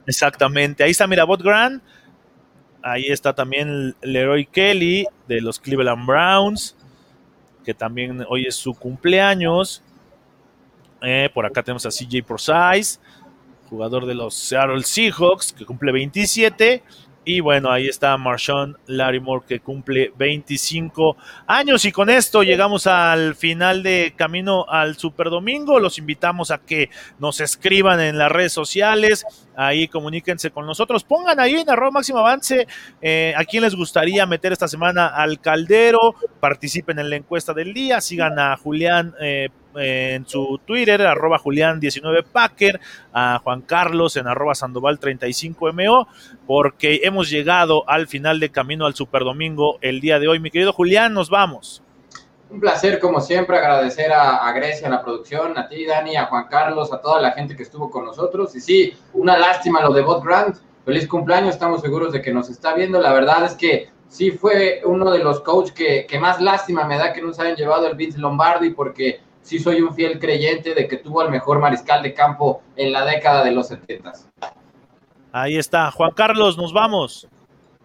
Exactamente, ahí está Mirabot Grant, ahí está también Leroy Kelly de los Cleveland Browns, que también hoy es su cumpleaños. Eh, por acá tenemos a CJ Prosize jugador de los Seattle Seahawks, que cumple 27. Y bueno, ahí está Marshawn Larimore que cumple 25 años. Y con esto llegamos al final de Camino al Super Domingo. Los invitamos a que nos escriban en las redes sociales. Ahí comuníquense con nosotros. Pongan ahí en arroba máximo avance eh, a quién les gustaría meter esta semana al caldero. Participen en la encuesta del día. Sigan a Julián eh, en su Twitter, arroba Julián19Packer, a Juan Carlos en arroba Sandoval35MO, porque hemos llegado al final de camino al Super Domingo el día de hoy. Mi querido Julián, nos vamos. Un placer, como siempre, agradecer a, a Grecia en la producción, a ti, Dani, a Juan Carlos, a toda la gente que estuvo con nosotros. Y sí, una lástima lo de Bot Grant. Feliz cumpleaños, estamos seguros de que nos está viendo. La verdad es que sí fue uno de los coaches que, que más lástima me da que no se hayan llevado el Vince Lombardi porque sí soy un fiel creyente de que tuvo el mejor mariscal de campo en la década de los 70. Ahí está. Juan Carlos, nos vamos.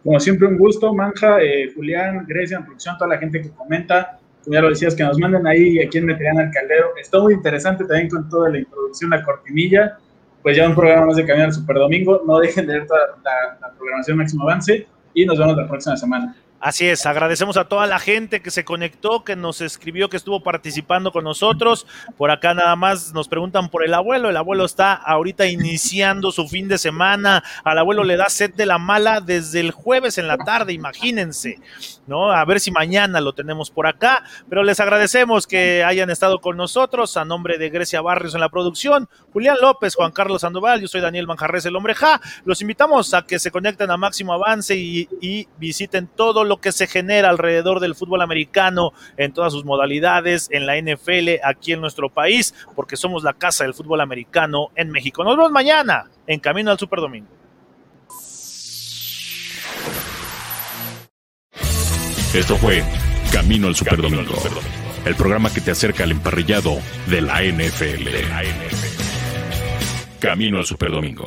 Como siempre, un gusto, Manja, eh, Julián, Grecia, en producción, toda la gente que comenta. Como ya lo decías, que nos manden ahí a quién meterían al caldero. Está muy interesante también con toda la introducción, la cortinilla. Pues ya un programa más de Camino al Super Domingo. No dejen de ver toda la programación Máximo Avance y nos vemos la próxima semana. Así es, agradecemos a toda la gente que se conectó, que nos escribió, que estuvo participando con nosotros. Por acá nada más nos preguntan por el abuelo. El abuelo está ahorita iniciando su fin de semana. Al abuelo le da sed de la mala desde el jueves en la tarde, imagínense, ¿no? A ver si mañana lo tenemos por acá. Pero les agradecemos que hayan estado con nosotros. A nombre de Grecia Barrios en la producción, Julián López, Juan Carlos Sandoval, yo soy Daniel Manjarres, el hombre Ja. Los invitamos a que se conecten a Máximo Avance y, y visiten todo lo que se genera alrededor del fútbol americano en todas sus modalidades, en la NFL aquí en nuestro país, porque somos la casa del fútbol americano en México. Nos vemos mañana en Camino al Super Domingo. Esto fue Camino al Super Domingo, el programa que te acerca al emparrillado de la NFL. Camino al Super Domingo.